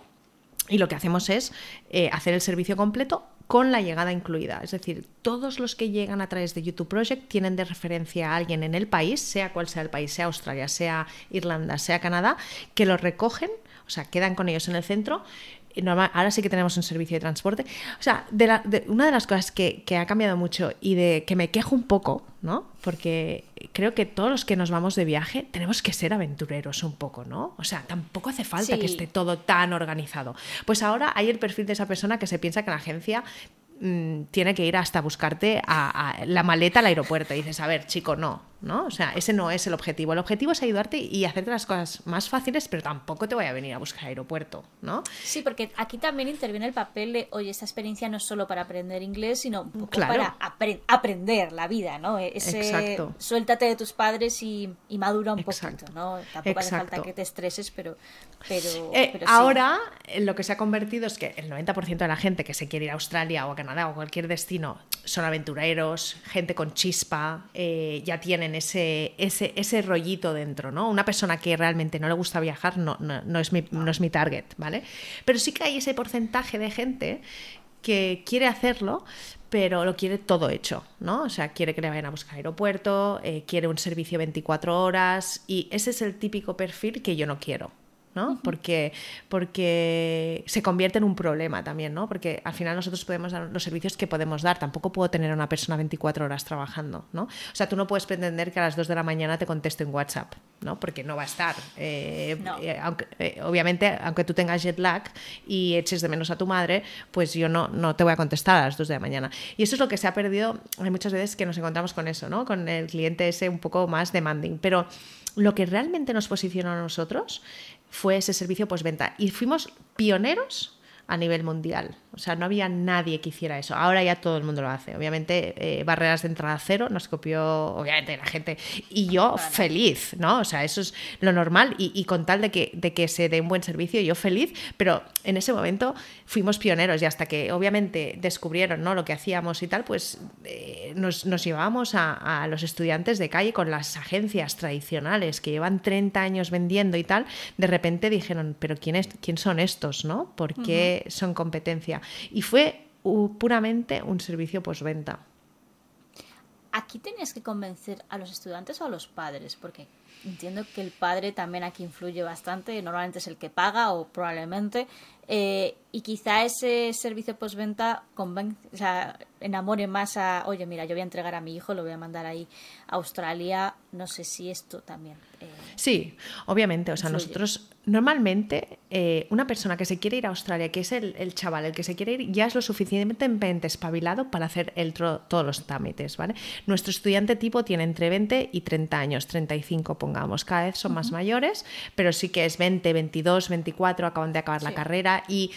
y lo que hacemos es eh, hacer el servicio completo con la llegada incluida. Es decir, todos los que llegan a través de YouTube Project tienen de referencia a alguien en el país, sea cual sea el país, sea Australia, sea Irlanda, sea Canadá, que lo recogen o sea, quedan con ellos en el centro. Normal, ahora sí que tenemos un servicio de transporte. O sea, de una de las cosas que, ha cambiado mucho y de que me quejo un poco, ¿no? Porque creo que todos los que nos vamos de viaje tenemos que ser aventureros un poco, ¿no? O sea, tampoco hace falta que esté todo tan organizado. Pues ahora hay el perfil de esa persona que se piensa que la agencia mm, tiene que ir hasta buscarte a, la maleta al aeropuerto. Y dices, a ver, chico, no, ¿no? O sea, ese no es el objetivo. El objetivo es ayudarte y hacerte las cosas más fáciles, pero tampoco te voy a venir a buscar aeropuerto, ¿no? Sí, porque aquí también interviene el papel de, oye, esta experiencia no es solo para aprender inglés, sino para aprender la vida, ¿no? Ese, Exacto. Suéltate de tus padres y, madura un poquito, ¿no? Tampoco hace falta que te estreses, pero... pero, eh, ahora lo que se ha convertido es que el 90% de la gente que se quiere ir a Australia o a Canadá o cualquier destino son aventureros, gente con chispa, eh, ya tienen ese, ese, ese rollito dentro, ¿no? Una persona que realmente no le gusta viajar no, no, es mi, no es mi target, ¿vale? Pero sí que hay ese porcentaje de gente que quiere hacerlo, pero lo quiere todo hecho, ¿no? O sea, quiere que le vayan a buscar aeropuerto, eh, quiere un servicio 24 horas y ese es el típico perfil que yo no quiero, ¿no? Porque, porque se convierte en un problema también, ¿no? Porque al final nosotros podemos dar los servicios que podemos dar. Tampoco puedo tener a una persona 24 horas trabajando, ¿no? O sea, tú no puedes pretender que a las 2 de la mañana te conteste en WhatsApp, ¿no? Porque no va a estar. Eh, eh, aunque, eh, obviamente, aunque tú tengas jet lag y eches de menos a tu madre, pues yo no, no te voy a contestar a las 2 de la mañana. Y eso es lo que se ha perdido. Hay muchas veces que nos encontramos con eso, ¿no? Con el cliente ese un poco más demanding. Pero lo que realmente nos posiciona a nosotros fue ese servicio postventa. Y fuimos pioneros a nivel mundial. O sea, no había nadie que hiciera eso. Ahora ya todo el mundo lo hace. Obviamente, eh, barreras de entrada cero nos copió, obviamente, la gente. Y yo feliz, ¿no? O sea, eso es lo normal. Y, con tal de que, de que se dé un buen servicio, yo feliz. Pero en ese momento fuimos pioneros y hasta que, obviamente, descubrieron ¿no? lo que hacíamos y tal, pues eh, nos, nos, llevábamos a, los estudiantes de calle con las agencias tradicionales que llevan 30 años vendiendo y tal. De repente dijeron, ¿pero quién, es, quién son estos, no? ¿Por qué son competencia? Y fue puramente un servicio postventa. Aquí tenías que convencer a los estudiantes o a los padres, porque entiendo que el padre también aquí influye bastante, normalmente es el que paga o probablemente, eh, y quizá ese servicio postventa o sea, enamore más a, oye, mira, yo voy a entregar a mi hijo, lo voy a mandar ahí a Australia, no sé si esto también. Eh, sí, obviamente, o sea, nosotros normalmente eh, una persona que se quiere ir a Australia, que es el, chaval, el que se quiere ir, ya es lo suficientemente espabilado para hacer el todos los trámites, ¿vale? Nuestro estudiante tipo tiene entre 20 y 30 años, 35 pongamos, cada vez son más mayores, pero sí que es 20, 22, 24, acaban de acabar la carrera y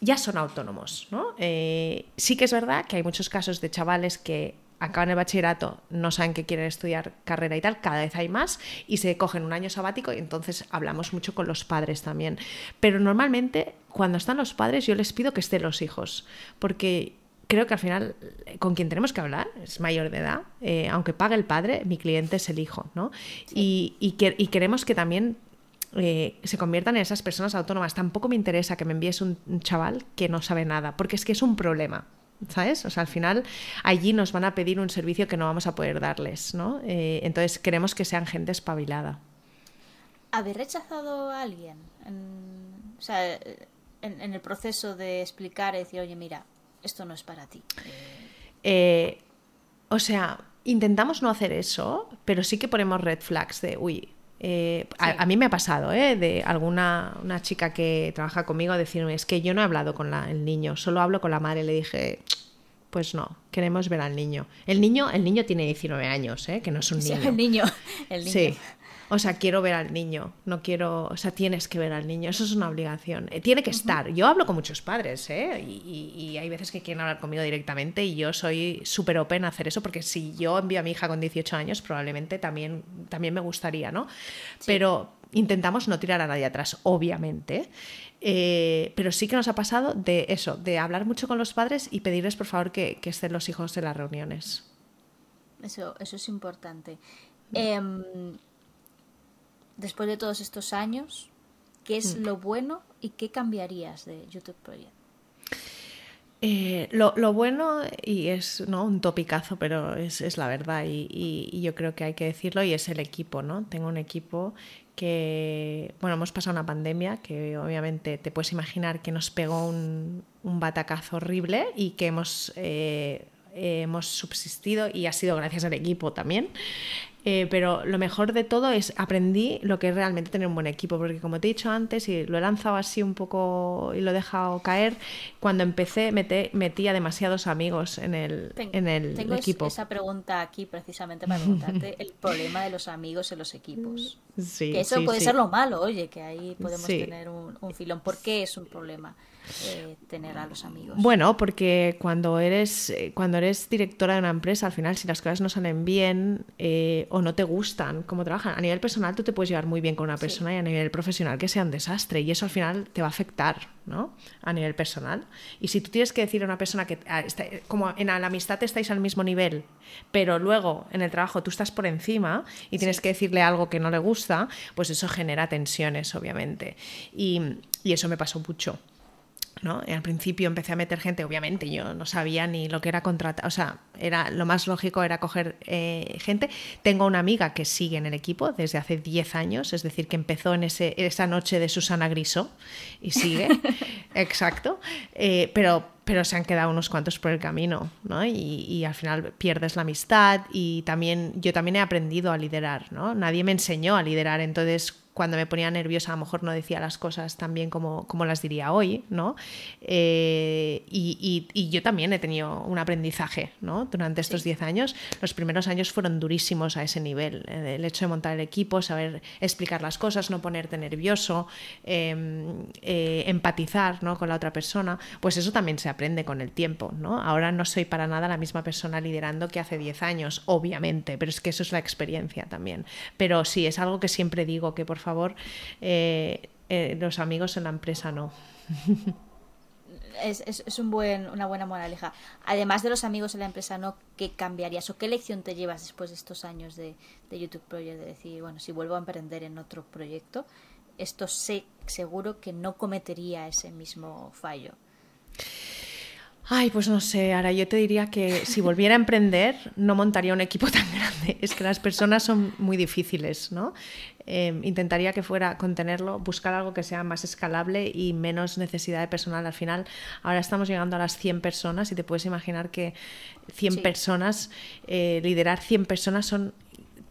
ya son autónomos. ¿no? Eh, sí que es verdad que hay muchos casos de chavales que acaban el bachillerato, no saben que quieren estudiar carrera y tal, cada vez hay más y se cogen un año sabático y entonces hablamos mucho con los padres también. Pero normalmente cuando están los padres yo les pido que estén los hijos, porque creo que al final con quien tenemos que hablar es mayor de edad, eh, aunque pague el padre, mi cliente es el hijo, ¿no? Y, y, y queremos que también eh, se conviertan en esas personas autónomas. Tampoco me interesa que me envíes un, chaval que no sabe nada, porque es que es un problema. ¿Sabes? O sea, al final allí nos van a pedir un servicio que no vamos a poder darles, ¿no? Eh, entonces queremos que sean gente espabilada. ¿Habéis rechazado a alguien? En, o sea, en, el proceso de explicar y decir, oye, mira, esto no es para ti. Eh, o sea, intentamos no hacer eso, pero sí que ponemos red flags de, uy, eh, a, mí me ha pasado, ¿eh? De alguna una chica que trabaja conmigo decirme, es que yo no he hablado con el niño, solo hablo con la madre. Le dije, pues no, queremos ver al niño. El niño, el niño tiene 19 años, ¿eh? Que no es un (laughs) niño. el niño. El niño. Sí. O sea, quiero ver al niño, no quiero, o sea, tienes que ver al niño, eso es una obligación. Eh, tiene que estar. Yo hablo con muchos padres, ¿eh? Y, hay veces que quieren hablar conmigo directamente y yo soy súper open a hacer eso porque si yo envío a mi hija con 18 años, probablemente también, también me gustaría, ¿no? Pero intentamos no tirar a nadie atrás, obviamente. Eh, pero sí que nos ha pasado de eso, de hablar mucho con los padres y pedirles por favor que, estén los hijos en las reuniones. Eso, eso es importante. Eh, después de todos estos años, ¿qué es mm. lo bueno y qué cambiarías de YouTube Project? Eh, lo, bueno, y es ¿no? un topicazo, pero es, la verdad, y, yo creo que hay que decirlo, y es el equipo, ¿no? Tengo un equipo que, bueno, hemos pasado una pandemia que obviamente te puedes imaginar que nos pegó un, batacazo horrible y que hemos, eh, hemos subsistido y ha sido gracias al equipo también. Eh, pero lo mejor de todo es aprendí lo que es realmente tener un buen equipo, porque como te he dicho antes, y lo he lanzado así un poco y lo he dejado caer, cuando empecé metí, metía demasiados amigos en el, en el tengo equipo. esa pregunta aquí precisamente para preguntarte el (laughs) problema de los amigos en los equipos. Sí, que eso sí, puede sí. ser lo malo, oye, que ahí podemos tener un, un filón. ¿Por qué es un problema eh, tener a los amigos? Bueno, porque cuando eres, eh, cuando eres directora de una empresa, al final, si las cosas no salen bien eh, o no te gustan cómo trabajan, a nivel personal tú te puedes llevar muy bien con una Sí. persona y a nivel profesional que sea un desastre. Y eso al final te va a afectar, ¿no? A nivel personal. Y si tú tienes que decir a una persona que, ah, está- como en la amistad estáis al mismo nivel, pero luego en el trabajo tú estás por encima y tienes Sí. que decirle algo que no le gusta, pues eso genera tensiones, obviamente. Y, y eso me pasó mucho. ¿No? Y al principio empecé a meter gente, obviamente, yo no sabía ni lo que era contratar, o sea, era, lo más lógico era coger eh, gente. Tengo una amiga que sigue en el equipo desde hace 10 años, es decir, que empezó en ese, esa noche de Susana Grisó y sigue, (laughs) exacto, Eh, pero, pero se han quedado unos cuantos por el camino, ¿no? Y, y al final pierdes la amistad y también, yo también he aprendido a liderar, ¿no? Nadie me enseñó a liderar, entonces cuando me ponía nerviosa a lo mejor no decía las cosas tan bien como, como las diría hoy, ¿no? Eh, y, y- y yo también he tenido un aprendizaje, ¿no? Durante estos 10 años. Los primeros años fueron durísimos a ese nivel. El hecho de montar el equipo, saber explicar las cosas, no ponerte nervioso, eh, eh, empatizar ¿no? con la otra persona, pues eso también se aprende con el tiempo, ¿no? Ahora no soy para nada la misma persona liderando que hace 10 años, obviamente, pero es que eso es la experiencia también. Pero sí, es algo que siempre digo, que por favor, eh, eh, los amigos en la empresa no. Es, es- es un buen, una buena moraleja. Además de los amigos en la empresa, ¿no? ¿Qué cambiarías o qué lección te llevas después de estos años de, de YouTube Project? De decir, bueno, si vuelvo a emprender en otro proyecto, esto sé seguro que no cometería ese mismo fallo. Ay, pues no sé, ahora yo te diría que si volviera a emprender no montaría un equipo (laughs) tan grande. Es que las personas son muy difíciles, ¿no? Eh, intentaría que fuera contenerlo, buscar algo que sea más escalable y menos necesidad de personal. Al final, ahora estamos llegando a las 100 personas y te puedes imaginar que 100 Sí. personas, eh, liderar 100 personas son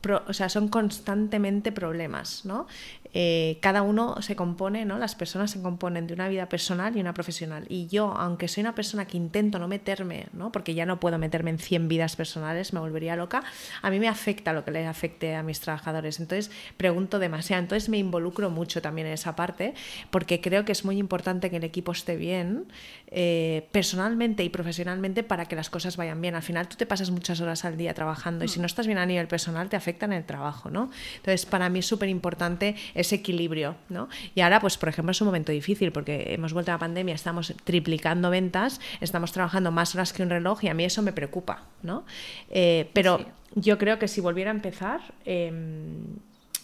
pro- o sea, son constantemente problemas, ¿no? Eh, cada uno se compone, ¿no? Las personas se componen de una vida personal y una profesional. Y yo, aunque soy una persona que intento no meterme, ¿no? Porque ya no puedo meterme en 100 vidas personales, me volvería loca, a mí me afecta lo que le afecte a mis trabajadores. Entonces, pregunto demasiado. Entonces, me involucro mucho también en esa parte, porque creo que es muy importante que el equipo esté bien, eh, personalmente y profesionalmente, para que las cosas vayan bien. Al final, tú te pasas muchas horas al día trabajando y si no estás bien a nivel personal, te afecta en el trabajo, ¿no? Entonces, para mí es súper importante ese equilibrio, ¿no? Y ahora, pues, por ejemplo, es un momento difícil porque hemos vuelto a la pandemia, estamos triplicando ventas, estamos trabajando más horas que un reloj y a mí eso me preocupa, ¿no? Eh, pero Sí. yo creo que si volviera a empezar, eh,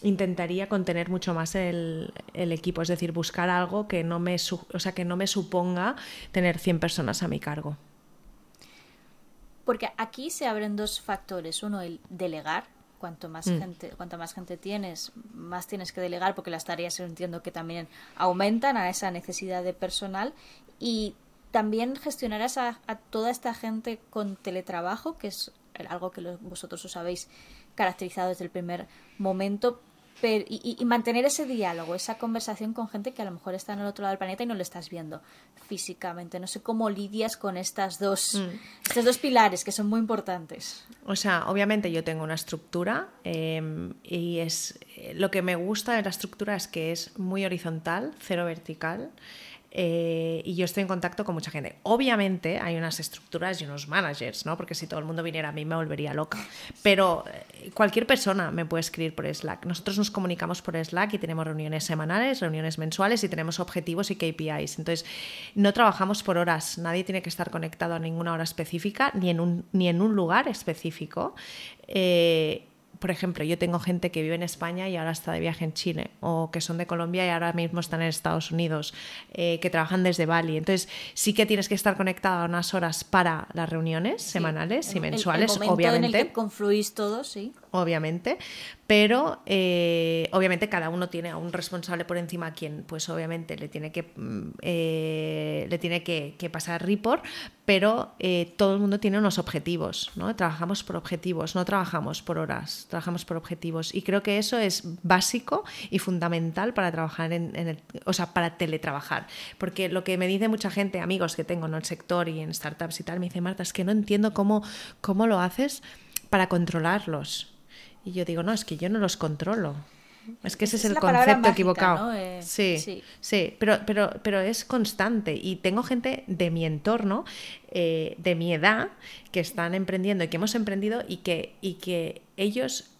intentaría contener mucho más el, el equipo, es decir, buscar algo que no me, o sea, que no me suponga tener 100 personas a mi cargo. Porque aquí se abren dos factores. Uno, el delegar. Cuanto más Mm. gente, cuanta más gente tienes, más tienes que delegar porque las tareas yo entiendo que también aumentan a esa necesidad de personal y también gestionar a, a toda esta gente con teletrabajo, que es algo que vosotros os habéis caracterizado desde el primer momento, pero, y, y- mantener ese diálogo, esa conversación con gente que a lo mejor está en el otro lado del planeta y no le estás viendo físicamente. No sé cómo lidias con estas dos, Mm. estos dos pilares que son muy importantes. O sea, obviamente yo tengo una estructura eh, y es eh, lo que me gusta de la estructura es que es muy horizontal, cero vertical. Eh, y yo estoy en contacto con mucha gente. Obviamente hay unas estructuras y unos managers, ¿no? Porque si todo el mundo viniera a mí me volvería loca. Pero eh, cualquier persona me puede escribir por Slack. Nosotros nos comunicamos por Slack y tenemos reuniones semanales, reuniones mensuales y tenemos objetivos y KPIs. Entonces, no trabajamos por horas. Nadie tiene que estar conectado a ninguna hora específica ni en un, ni en un lugar específico. Eh, por ejemplo, yo tengo gente que vive en España y ahora está de viaje en Chile, o que son de Colombia y ahora mismo están en Estados Unidos, eh, que trabajan desde Bali. Entonces, sí que tienes que estar conectado a unas horas para las reuniones semanales y El- el- mensuales, el momento obviamente. en el que confluís todos, sí. Obviamente, pero eh, obviamente cada uno tiene a un responsable por encima a quien pues obviamente le tiene que, mm, eh, le tiene que, pasar report, pero eh, todo el mundo tiene unos objetivos, ¿no? Trabajamos por objetivos, no trabajamos por horas, trabajamos por objetivos y creo que eso es básico y fundamental para trabajar en, el, o sea, para teletrabajar, porque lo que me dice mucha gente, amigos que tengo en el sector y en startups y tal, me dice Marta, es que no entiendo cómo, cómo lo haces para controlarlos. Y yo digo, no, es que yo no los controlo. Es que ese es, el concepto equivocado. Eh, sí, sí, pero, pero, pero es constante. Y tengo gente de mi entorno, eh, de mi edad, que están emprendiendo y que hemos emprendido y que, y que ellos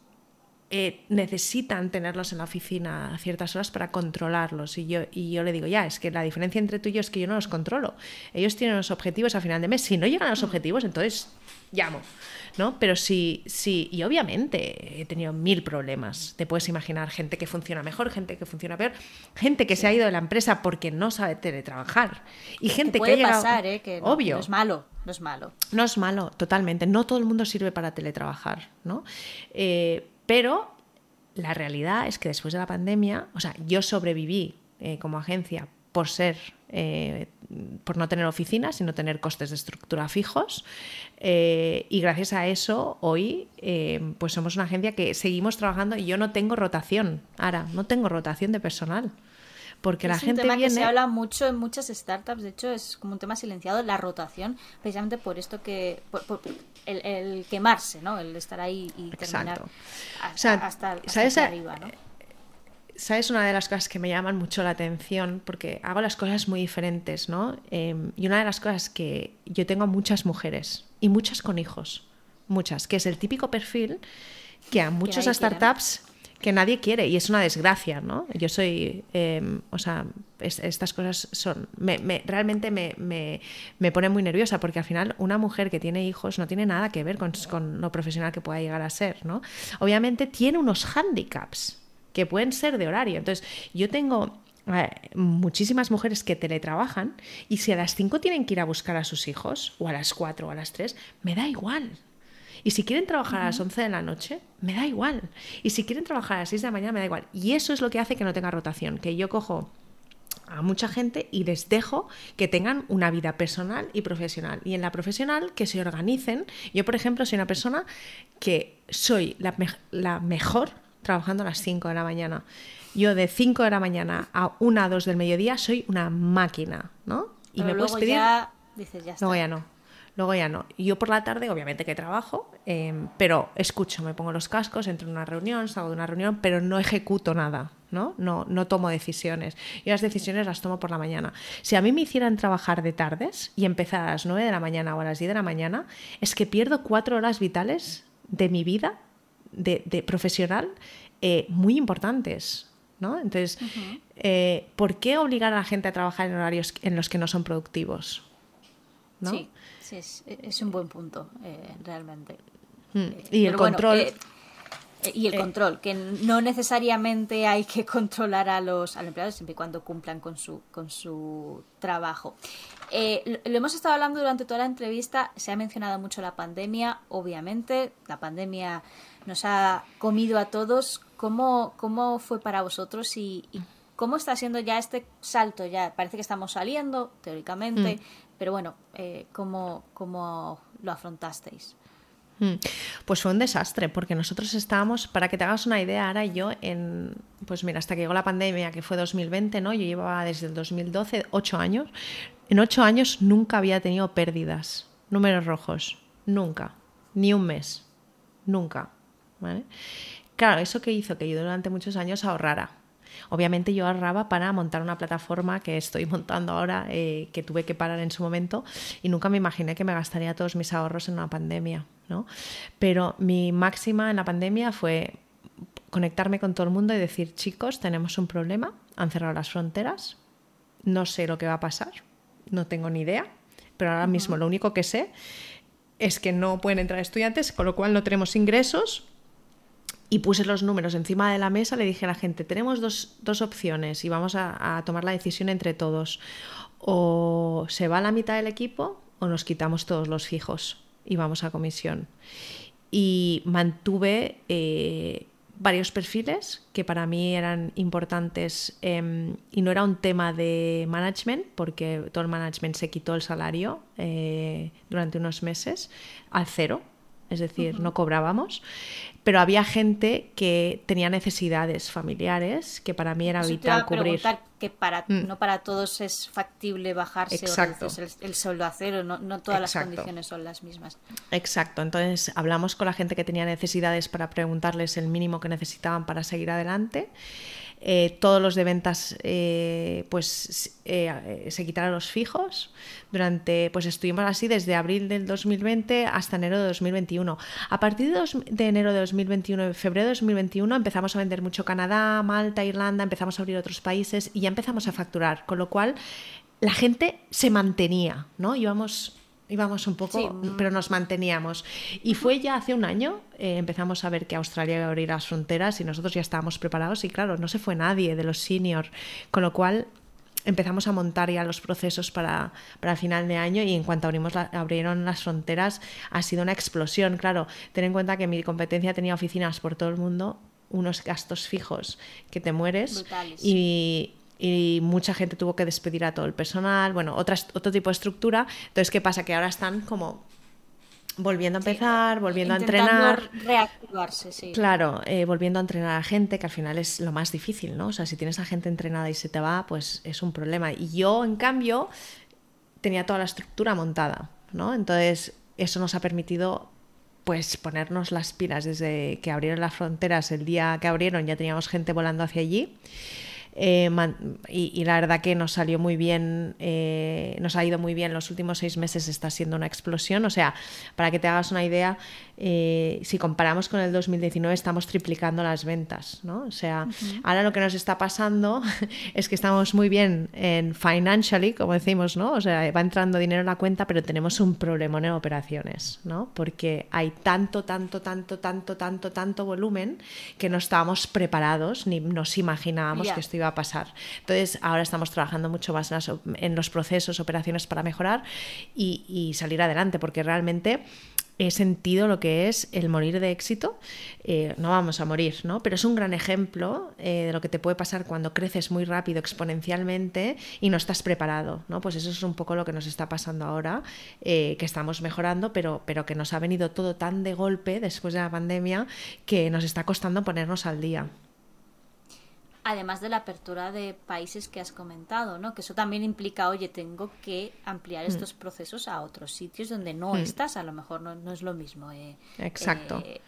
eh, necesitan tenerlos en la oficina a ciertas horas para controlarlos. Y yo, y yo le digo, ya, es que la diferencia entre tú y yo es que yo no los controlo. Ellos tienen los objetivos a final de mes. Si no llegan a los objetivos, entonces llamo. ¿No? Pero sí, sí, y obviamente he tenido mil problemas. Te puedes imaginar gente que funciona mejor, gente que funciona peor, gente que se ha ido de la empresa porque no sabe teletrabajar. Y gente que, ha pasar, ¿eh? que obvio. No es malo. No es malo. No es malo, totalmente. No todo el mundo sirve para teletrabajar, ¿no? Eh, pero la realidad es que después de la pandemia, o sea, yo sobreviví eh, como agencia por ser eh, por no tener oficinas, sino tener costes de estructura fijos. Eh, y gracias a eso, hoy eh, pues somos una agencia que seguimos trabajando y yo no tengo rotación. Ahora, no tengo rotación de personal. Porque la gente un tema que se habla mucho en muchas startups, de hecho es como un tema silenciado, la rotación, precisamente por esto que, por, el, quemarse, ¿no? El estar ahí y terminar hasta, arriba, ¿no? ¿Sabes? Una de las cosas que me llaman mucho la atención, porque hago las cosas muy diferentes, ¿no? Em, y una de las cosas que yo tengo muchas mujeres y muchas con hijos, muchas, que es el típico perfil que a muchas startups que nadie quiere y es una desgracia, ¿no? Yo soy, em, o sea, estas cosas son, me, realmente me, me, pone muy nerviosa porque al final una mujer que tiene hijos no tiene nada que ver con, con lo profesional que pueda llegar a ser, ¿no? Obviamente tiene unos handicaps que pueden ser de horario. Entonces, yo tengo muchísimas mujeres que teletrabajan y si a las 5 tienen que ir a buscar a sus hijos, o a las 4 o a las 3, me da igual. Y si quieren trabajar a las 11 de la noche, me da igual. Y si quieren trabajar a las 6 de la mañana, me da igual. Y eso es lo que hace que no tenga rotación, que yo cojo a mucha gente y les dejo que tengan una vida personal y profesional. Y en la profesional que se organicen. Yo, por ejemplo, soy una persona que soy la, la mejor trabajando a las 5 de la mañana. Yo de 5 de la mañana a 1 a 2 del mediodía soy una máquina, ¿no? Y me puedes pedir... Ya dices, ya está. Luego ya no. Luego ya no. Yo por la tarde, obviamente que trabajo, em, pero escucho, me pongo los cascos, entro en una reunión, salgo de una reunión, pero no ejecuto nada, ¿no? No, no tomo decisiones. Y las decisiones las tomo por la mañana. Si a mí me hicieran trabajar de tardes y empezar a las 9 de la mañana o a las 10 de la mañana, es que pierdo cuatro horas vitales de mi vida de, profesional eh, muy importantes. ¿no? Entonces, eh, ¿por qué obligar a la gente a trabajar en horarios en los que no son productivos? Sí, sí es, un buen punto, eh, realmente. Mm, y el control. y el control, que no necesariamente hay que (laughs) controlar a los, empleados siempre y cuando cumplan con su, con su trabajo. lo, hemos estado hablando durante toda la entrevista, se ha mencionado mucho la pandemia, obviamente, la pandemia nos ha comido a todos. ¿Cómo, cómo fue para vosotros y, cómo está siendo ya este salto? Ya parece que estamos saliendo, teóricamente, mm. pero bueno, eh, ¿cómo, ¿cómo lo afrontasteis? Mm. Pues fue un desastre, porque nosotros estábamos, para que te hagas una idea, ahora yo en, pues mira, hasta que llegó la pandemia, que fue 2020, ¿no? Yo llevaba desde el 2012 ocho años. En ocho años nunca había tenido pérdidas, números rojos, nunca, ni un mes, nunca. Claro, eso que hizo que yo durante muchos años ahorrara. Obviamente yo ahorraba para montar una plataforma que estoy (laughs) montando ahora, eh, que tuve que parar en su momento, y nunca me imaginé que me gastaría todos mis ahorros en una pandemia. ¿no? Pero mi máxima en la pandemia fue conectarme con todo el mundo y decir, chicos, tenemos un problema, han cerrado las fronteras, no sé lo que va a pasar, no tengo ni idea, pero ahora mismo lo único que sé es que no pueden entrar estudiantes, con lo cual no tenemos ingresos, y puse los números encima de la mesa, le dije a la gente, tenemos dos, opciones y vamos a, tomar la decisión entre todos. O se va la mitad del equipo o nos quitamos todos los fijos y vamos a comisión. y mantuve eh, varios perfiles que para mí eran importantes em, y no era un tema de management porque todo el management se quitó el salario eh, durante unos meses al cero es decir, no cobrábamos, pero había gente que tenía necesidades familiares que para mí era vital cubrir. que para, mm. no para todos es factible bajarse Exacto. el, sueldo a cero, no, no todas las condiciones son las mismas. Exacto, entonces hablamos con la gente que tenía necesidades para preguntarles el mínimo que necesitaban para seguir adelante eh, todos los de ventas eh, pues eh, se quitaron los fijos durante pues estuvimos así desde abril del 2020 hasta enero de 2021 a partir de, enero de 2021 febrero de 2021 empezamos a vender mucho Canadá Malta Irlanda empezamos a abrir otros países y ya empezamos a facturar con lo cual la gente se mantenía no íbamos íbamos un poco, pero nos manteníamos. Y fue ya hace un año, eh, empezamos a ver que Australia iba a abrir las fronteras y nosotros ya estábamos preparados y claro, no se fue nadie de los senior, con lo cual empezamos a montar ya los procesos para, para final de año y en cuanto abrimos abrieron las fronteras ha sido una explosión. Claro, ten en cuenta que mi competencia tenía oficinas por todo el mundo, unos gastos fijos que te mueres y y mucha gente tuvo que despedir a todo el personal, bueno, otras, otro tipo de estructura. Entonces, ¿qué pasa? Que ahora están como volviendo a empezar, volviendo a entrenar. Reactivarse, sí. Claro, eh, volviendo a entrenar a gente, que al final es lo más difícil, ¿no? O sea, si tienes a gente entrenada y se te va, pues es un problema. Y yo, en cambio, tenía toda la estructura montada, ¿no? Entonces, eso nos ha permitido pues ponernos las pilas desde que abrieron las fronteras, el día que abrieron ya teníamos gente volando hacia allí eh, y, la verdad que nos salió muy bien, eh, nos ha ido muy bien. Los últimos seis meses está siendo una explosión. O sea, para que te hagas una idea, eh, si comparamos con el 2019, estamos triplicando las ventas. ¿no? O sea, ahora lo que nos está pasando (laughs) es que estamos muy bien en financially, como decimos, ¿no? O sea, va entrando dinero en la cuenta, pero tenemos un problema en operaciones, ¿no? Porque hay tanto, tanto, tanto, tanto, tanto, tanto volumen que no estábamos preparados ni nos imaginábamos que esto iba a pasar. Entonces, ahora estamos trabajando mucho más en, los procesos, operaciones para mejorar y, salir adelante, porque realmente he sentido lo que es el morir de éxito. Eh, no vamos a morir, ¿no? Pero es un gran ejemplo eh, de lo que te puede pasar cuando creces muy rápido, exponencialmente, y no estás preparado, ¿no? Pues eso es un poco lo que nos está pasando ahora, eh, que estamos mejorando, pero, pero que nos ha venido todo tan de golpe después de la pandemia que nos está costando ponernos al día además de la apertura de países que has comentado, ¿no? Que eso también implica, oye, tengo que ampliar mm. estos procesos a otros sitios donde no mm. estás, a lo mejor no, es lo mismo. Eh, Exacto. Eh,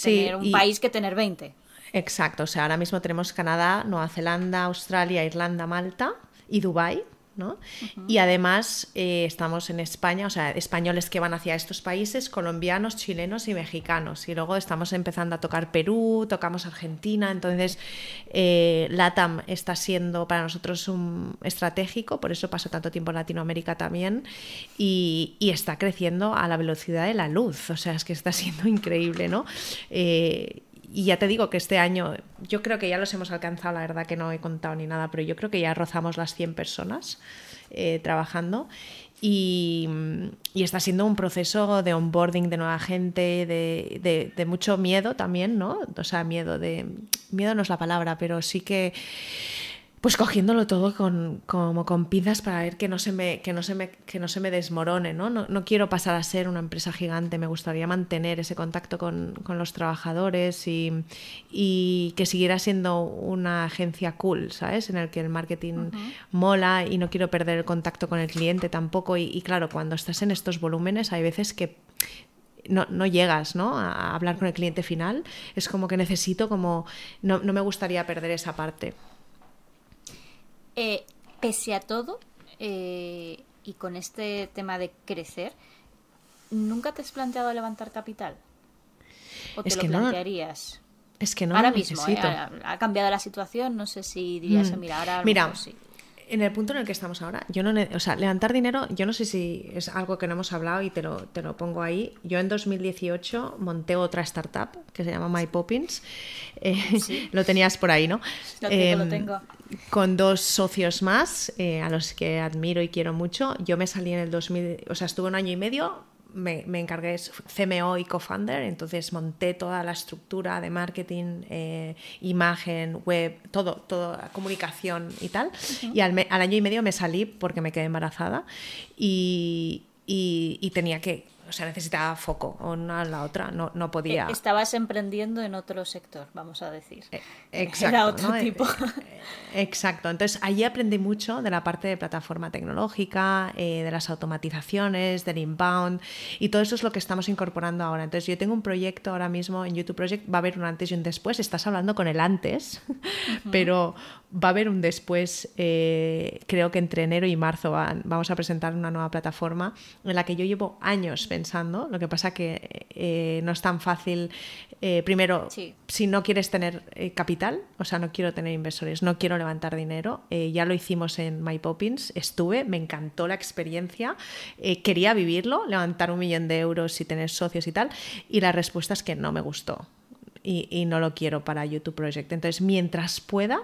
tener un país que tener 20. Exacto, o sea, ahora mismo tenemos Canadá, Nueva Zelanda, Australia, Irlanda, Malta y Dubái y además eh, estamos en España, o sea, españoles que van hacia estos países, colombianos, chilenos y mexicanos. Y luego estamos empezando a tocar Perú, tocamos Argentina, entonces eh, LATAM está siendo para nosotros un estratégico, por eso paso tanto tiempo en Latinoamérica también, y, está creciendo a la velocidad de la luz, o sea, es que está siendo (laughs) increíble, ¿no? Eh, y ya te digo que este año, yo creo que ya los hemos alcanzado, la verdad que no he contado ni nada, pero yo creo que ya rozamos las 100 personas eh, trabajando. Y, está siendo un proceso de onboarding de nueva gente, de, de, mucho miedo también, ¿no? O sea, miedo de... Miedo no es la palabra, pero sí que pues cogiéndolo todo con, como con pinzas para ver que no se me, que no se me, que no se me desmorone, ¿no? ¿no? quiero pasar a ser una empresa gigante, me gustaría mantener ese contacto con, los trabajadores y, que siguiera siendo una agencia cool, ¿sabes? En el que el marketing mola y no quiero perder el contacto con el cliente tampoco. Y, claro, cuando estás en estos volúmenes hay veces que no, no, llegas ¿no? a hablar con el cliente final. Es como que necesito, como no, no me gustaría perder esa parte. Eh, pese a todo, eh, y con este tema de crecer, ¿nunca te has planteado levantar capital? ¿O te lo plantearías? es que no ahora mismo, ¿eh? ha, cambiado la situación, no sé si dirías, mm. mira, ahora mira, sí en el punto en el que estamos ahora, yo no, o sea, levantar dinero, yo no sé si es algo que no hemos hablado y te lo, te lo pongo ahí. Yo en 2018 monté otra startup que se llama My Poppins. Eh, (laughs) lo tenías por ahí, ¿no? Lo tengo, lo em, tengo. Con dos socios más, eh, a los que admiro y quiero mucho. Yo me salí en el 2000, o sea, estuve un año y medio me, me encargué, CMO y co-founder, entonces monté toda la estructura de marketing, eh, imagen, web, todo, toda comunicación y tal. Y al, al, año y medio me salí porque me quedé embarazada y, y, y tenía que sea, necesitaba foco, una a la otra, no, no podía. Eh, estabas emprendiendo en otro sector, vamos a decir. Eh, exacto. Era otro ¿no? tipo. Exacto. Entonces, allí aprendí mucho de la parte de plataforma tecnológica, eh, de las automatizaciones, del inbound, y todo eso es lo que estamos incorporando ahora. Entonces, yo tengo un proyecto ahora mismo en YouTube Project, va a haber un antes y un después. Estás hablando con el antes, (laughs) uh -huh. pero va a haber un después, eh, creo que entre enero y marzo van, vamos a presentar una nueva plataforma en la que yo llevo años pensando, lo que pasa que eh, no es tan fácil, eh, primero, sí. si no quieres tener capital, o sea, no quiero tener inversores, no quiero levantar dinero, ya lo hicimos en My Poppins, estuve, me encantó la experiencia, quería vivirlo, levantar un millón de euros y tener socios y tal, y la respuesta es que no me gustó. Y, y no lo quiero para YouTube Project. Entonces, mientras pueda,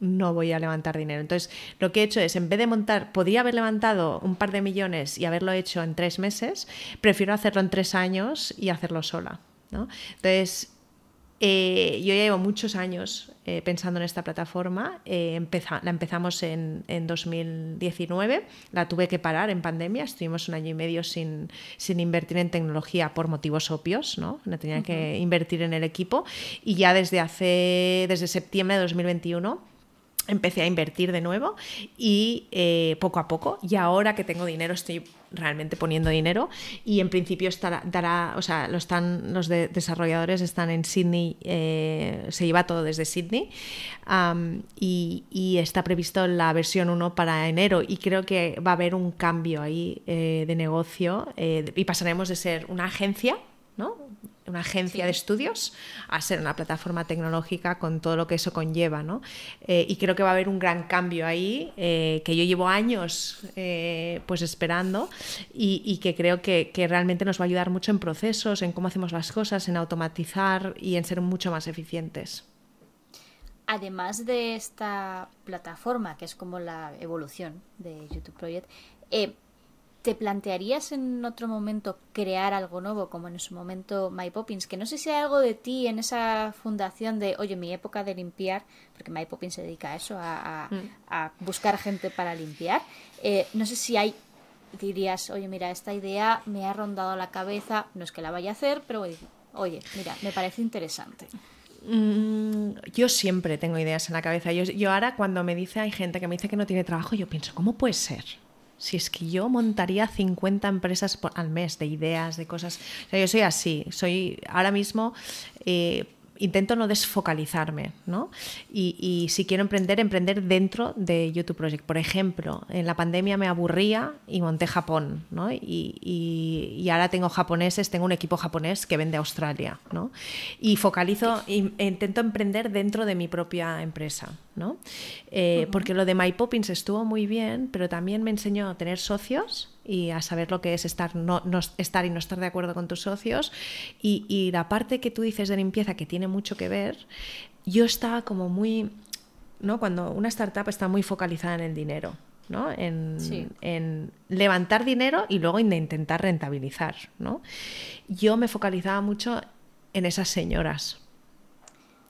no voy a levantar dinero. Entonces, lo que he hecho es, en vez de montar, podría haber levantado un par de millones y haberlo hecho en tres meses, prefiero hacerlo en tres años y hacerlo sola. ¿no? Entonces, eh, yo ya llevo muchos años eh, pensando en esta plataforma. Eh, empeza la empezamos en, en, 2019, la tuve que parar en pandemia, estuvimos un año y medio sin, sin invertir en tecnología por motivos obvios, ¿no? no tenía uh -huh. que invertir en el equipo y ya desde hace, desde septiembre de 2021 empecé a invertir de nuevo y eh, poco a poco y ahora que tengo dinero estoy realmente poniendo dinero y en principio estará, dará, o sea, lo están, los de, desarrolladores están en Sydney, eh, se lleva todo desde Sydney um, y, está previsto la versión 1 para enero y creo que va a haber un cambio ahí eh, de negocio eh, y pasaremos de ser una agencia, ¿no? Una agencia sí. de estudios a ser una plataforma tecnológica con todo lo que eso conlleva. ¿no? Eh, y creo que va a haber un gran cambio ahí, eh, que yo llevo años eh, pues esperando y, y que creo que, que, realmente nos va a ayudar mucho en procesos, en cómo hacemos las cosas, en automatizar y en ser mucho más eficientes. Además de esta plataforma, que es como la evolución de YouTube Project, ¿Te plantearías en otro momento crear algo nuevo, como en su momento My Poppins? Que no sé si hay algo de ti en esa fundación de, oye, mi época de limpiar, porque My Poppins se dedica a eso, a, a, mm. a buscar gente para limpiar. Eh, no sé si hay, dirías, oye, mira, esta idea me ha rondado la cabeza, no es que la vaya a hacer, pero oye, mira, me parece interesante. Mm, yo siempre tengo ideas en la cabeza. Yo, yo ahora cuando me dice, hay gente que me dice que no tiene trabajo, yo pienso, ¿cómo puede ser? Si es que yo montaría 50 empresas por, al mes de ideas, de cosas. O sea, yo soy así, soy ahora mismo. Eh, intento no desfocalizarme, ¿no? Y, y, si quiero emprender, emprender dentro de YouTube Project. Por ejemplo, en la pandemia me aburría y monté Japón, ¿no? Y, y, y ahora tengo japoneses, tengo un equipo japonés que vende a Australia, ¿no? Y focalizo, e intento emprender dentro de mi propia empresa, ¿no? Eh, uh -huh. Porque lo de My Poppins estuvo muy bien, pero también me enseñó a tener socios y a saber lo que es estar, no, no, estar y no estar de acuerdo con tus socios. Y, y, la parte que tú dices de limpieza, que tiene mucho que ver, yo estaba como muy, ¿no? Cuando una startup está muy focalizada en el dinero. ¿no? En, sí. en, levantar dinero y luego en intentar rentabilizar. ¿no? Yo me focalizaba mucho en esas señoras,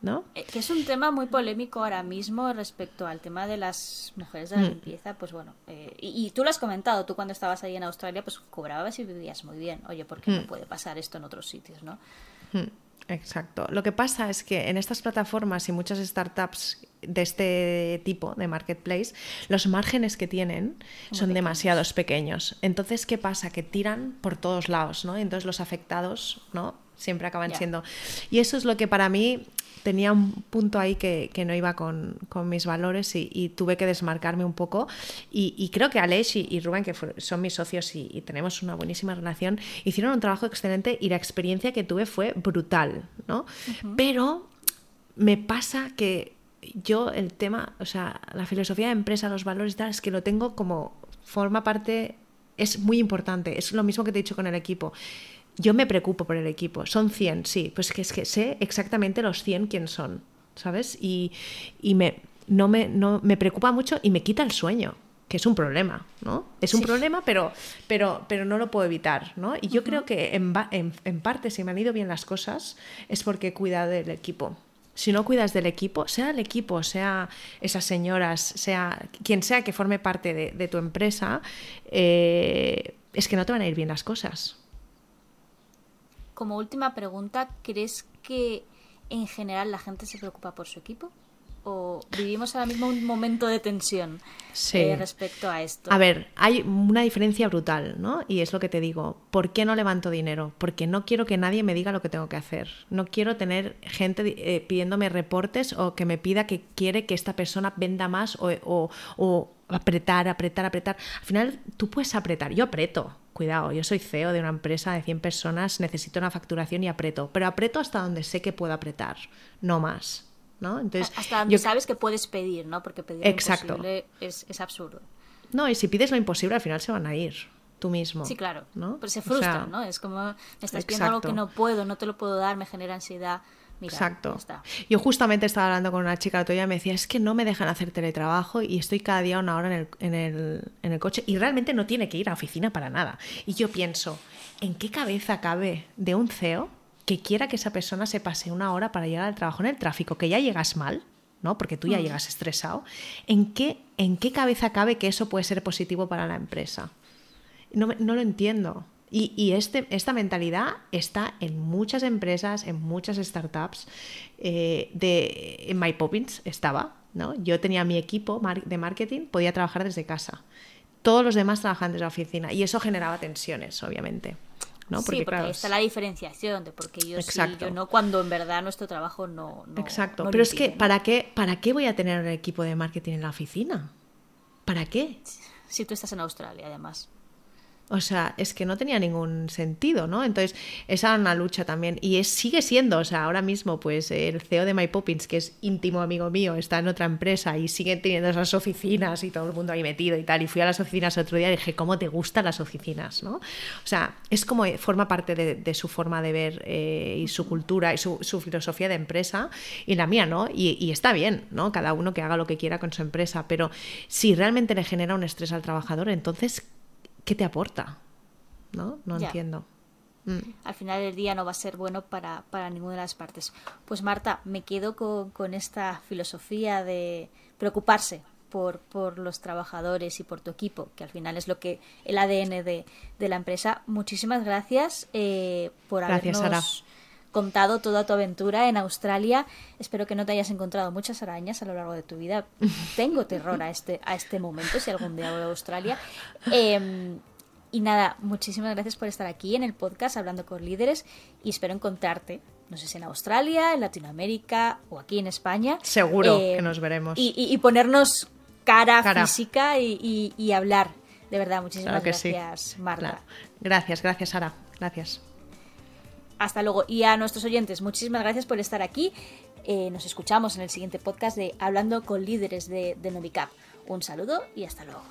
¿no? Eh, que es un tema muy polémico ahora mismo respecto al tema de las mujeres de la mm. limpieza, pues bueno, eh, y, y, tú lo has comentado, tú cuando estabas ahí en Australia, pues cobrabas y vivías muy bien. Oye, ¿por qué mm. no puede pasar esto en otros sitios, no? Mm. Exacto. Lo que pasa es que en estas plataformas y muchas startups de este tipo de marketplace, los márgenes que tienen son demasiados pequeños. Entonces, ¿qué pasa? Que tiran por todos lados, ¿no? Entonces los afectados, ¿no? Siempre acaban yeah. siendo. Y eso es lo que para mí tenía un punto ahí que, que no iba con, con mis valores y, y, tuve que desmarcarme un poco. Y, y creo que Aleix y, y, Rubén, que son mis socios y, tenemos una buenísima relación, hicieron un trabajo excelente y la experiencia que tuve fue brutal, ¿no? Uh -huh. Pero me pasa que yo el tema, o sea, la filosofía de empresa, los valores y tal, es que lo tengo como forma parte, es muy importante, es lo mismo que te he dicho con el equipo yo me preocupo por el equipo. Son 100, sí, pues que es que sé exactamente los 100 quién son, ¿sabes? Y, y me, no me, no, me preocupa mucho y me quita el sueño. que es un problema, ¿no? Es un problema, pero, pero, pero no lo puedo evitar, ¿no? Y yo creo que en, en, en, parte, si me han ido bien las cosas, es porque he cuidado del equipo. Si no cuidas del equipo, sea el equipo, sea esas señoras, sea quien sea que forme parte de, de tu empresa, eh, es que no te van a ir bien las cosas. Como última pregunta, ¿crees que en general la gente se preocupa por su equipo? ¿O vivimos ahora mismo un momento de tensión eh, respecto a esto? A ver, hay una diferencia brutal, ¿no? Y es lo que te digo. ¿Por qué no levanto dinero? Porque no quiero que nadie me diga lo que tengo que hacer. No quiero tener gente eh, pidiéndome reportes o que me pida que quiere que esta persona venda más o, o apretar, apretar, apretar. Al final tú puedes apretar. Yo apreto. Cuidado, yo soy CEO de una empresa de 100 personas, necesito una facturación y apreto. Pero apreto hasta donde sé que puedo apretar, no más. ¿no? Entonces, Hasta donde sabes que puedes pedir, ¿no? Porque pedir Exacto. lo imposible es, absurdo. No, y si pides lo imposible, al final se van a ir tú mismo. Sí, claro. ¿no? Pero se frustran, ¿no? Es como, me estás pidiendo algo que no puedo, no te lo puedo dar, me genera ansiedad. Exacto. Yo justamente estaba hablando con una chica otro día y me decía, es que no me dejan hacer teletrabajo y estoy cada día una hora en el, en el, en el coche y realmente no tiene que ir a oficina para nada. Y yo pienso, ¿en qué cabeza cabe de un CEO que quiera que esa persona se pase una hora para llegar al trabajo en el tráfico, que ya llegas mal, ¿no? Porque tú ya mm. llegas estresado. ¿En qué, ¿En qué cabeza cabe que eso puede ser positivo para la empresa? No, no lo entiendo. Y, y este, esta mentalidad está en muchas empresas, en muchas startups. Eh, de, en My Poppins estaba, ¿no? Yo tenía mi equipo de marketing, podía trabajar desde casa. Todos los demás trabajaban desde la oficina y eso generaba tensiones, obviamente. ¿no? Porque, sí, porque ahí está la diferenciación de porque yo sí, yo no, cuando en verdad nuestro trabajo no. Exacto, pero es que ¿para qué, ¿para qué voy a tener un equipo de marketing en la oficina? ¿Para qué? Si tú estás en Australia, además. O sea, es que no tenía ningún sentido, ¿no? Entonces, esa era una lucha también. Y es, sigue siendo, o sea, ahora mismo, pues el CEO de My Poppins, que es íntimo amigo mío, está en otra empresa y sigue teniendo esas oficinas y todo el mundo ahí metido y tal. Y fui a las oficinas otro día y dije, ¿cómo te gustan las oficinas, no? O sea, es como forma parte de, su forma de ver eh, y su cultura y su, filosofía de empresa y la mía, ¿no? Y está bien, ¿no? Cada uno que haga lo que quiera con su empresa, pero si realmente le genera un estrés al trabajador, entonces ¿qué te aporta? ¿No? No entiendo. Mm. Al final del día no va a ser bueno para, ninguna de las partes. Pues Marta, me quedo con, esta filosofía de preocuparse por, por, los trabajadores y por tu equipo, que al final es lo que el ADN de, la empresa. Muchísimas gracias eh, por habernos contado toda tu aventura en Australia. Espero que no te hayas encontrado muchas arañas a lo largo de tu vida. Tengo terror a este, a este momento, si algún día voy a Australia. Em, y nada, muchísimas gracias por estar aquí en el podcast hablando con líderes y espero encontrarte, no sé si en Australia, en Latinoamérica o aquí en España. Seguro que em, nos veremos. Y, ponernos cara, física y, hablar. De verdad, muchísimas gracias, Marta. Gracias, gracias, Sara. Gracias. Hasta luego. Y a nuestros oyentes, muchísimas gracias por estar aquí. Eh, nos escuchamos en el siguiente podcast de Hablando con líderes de, de Novicap. Un saludo y hasta luego.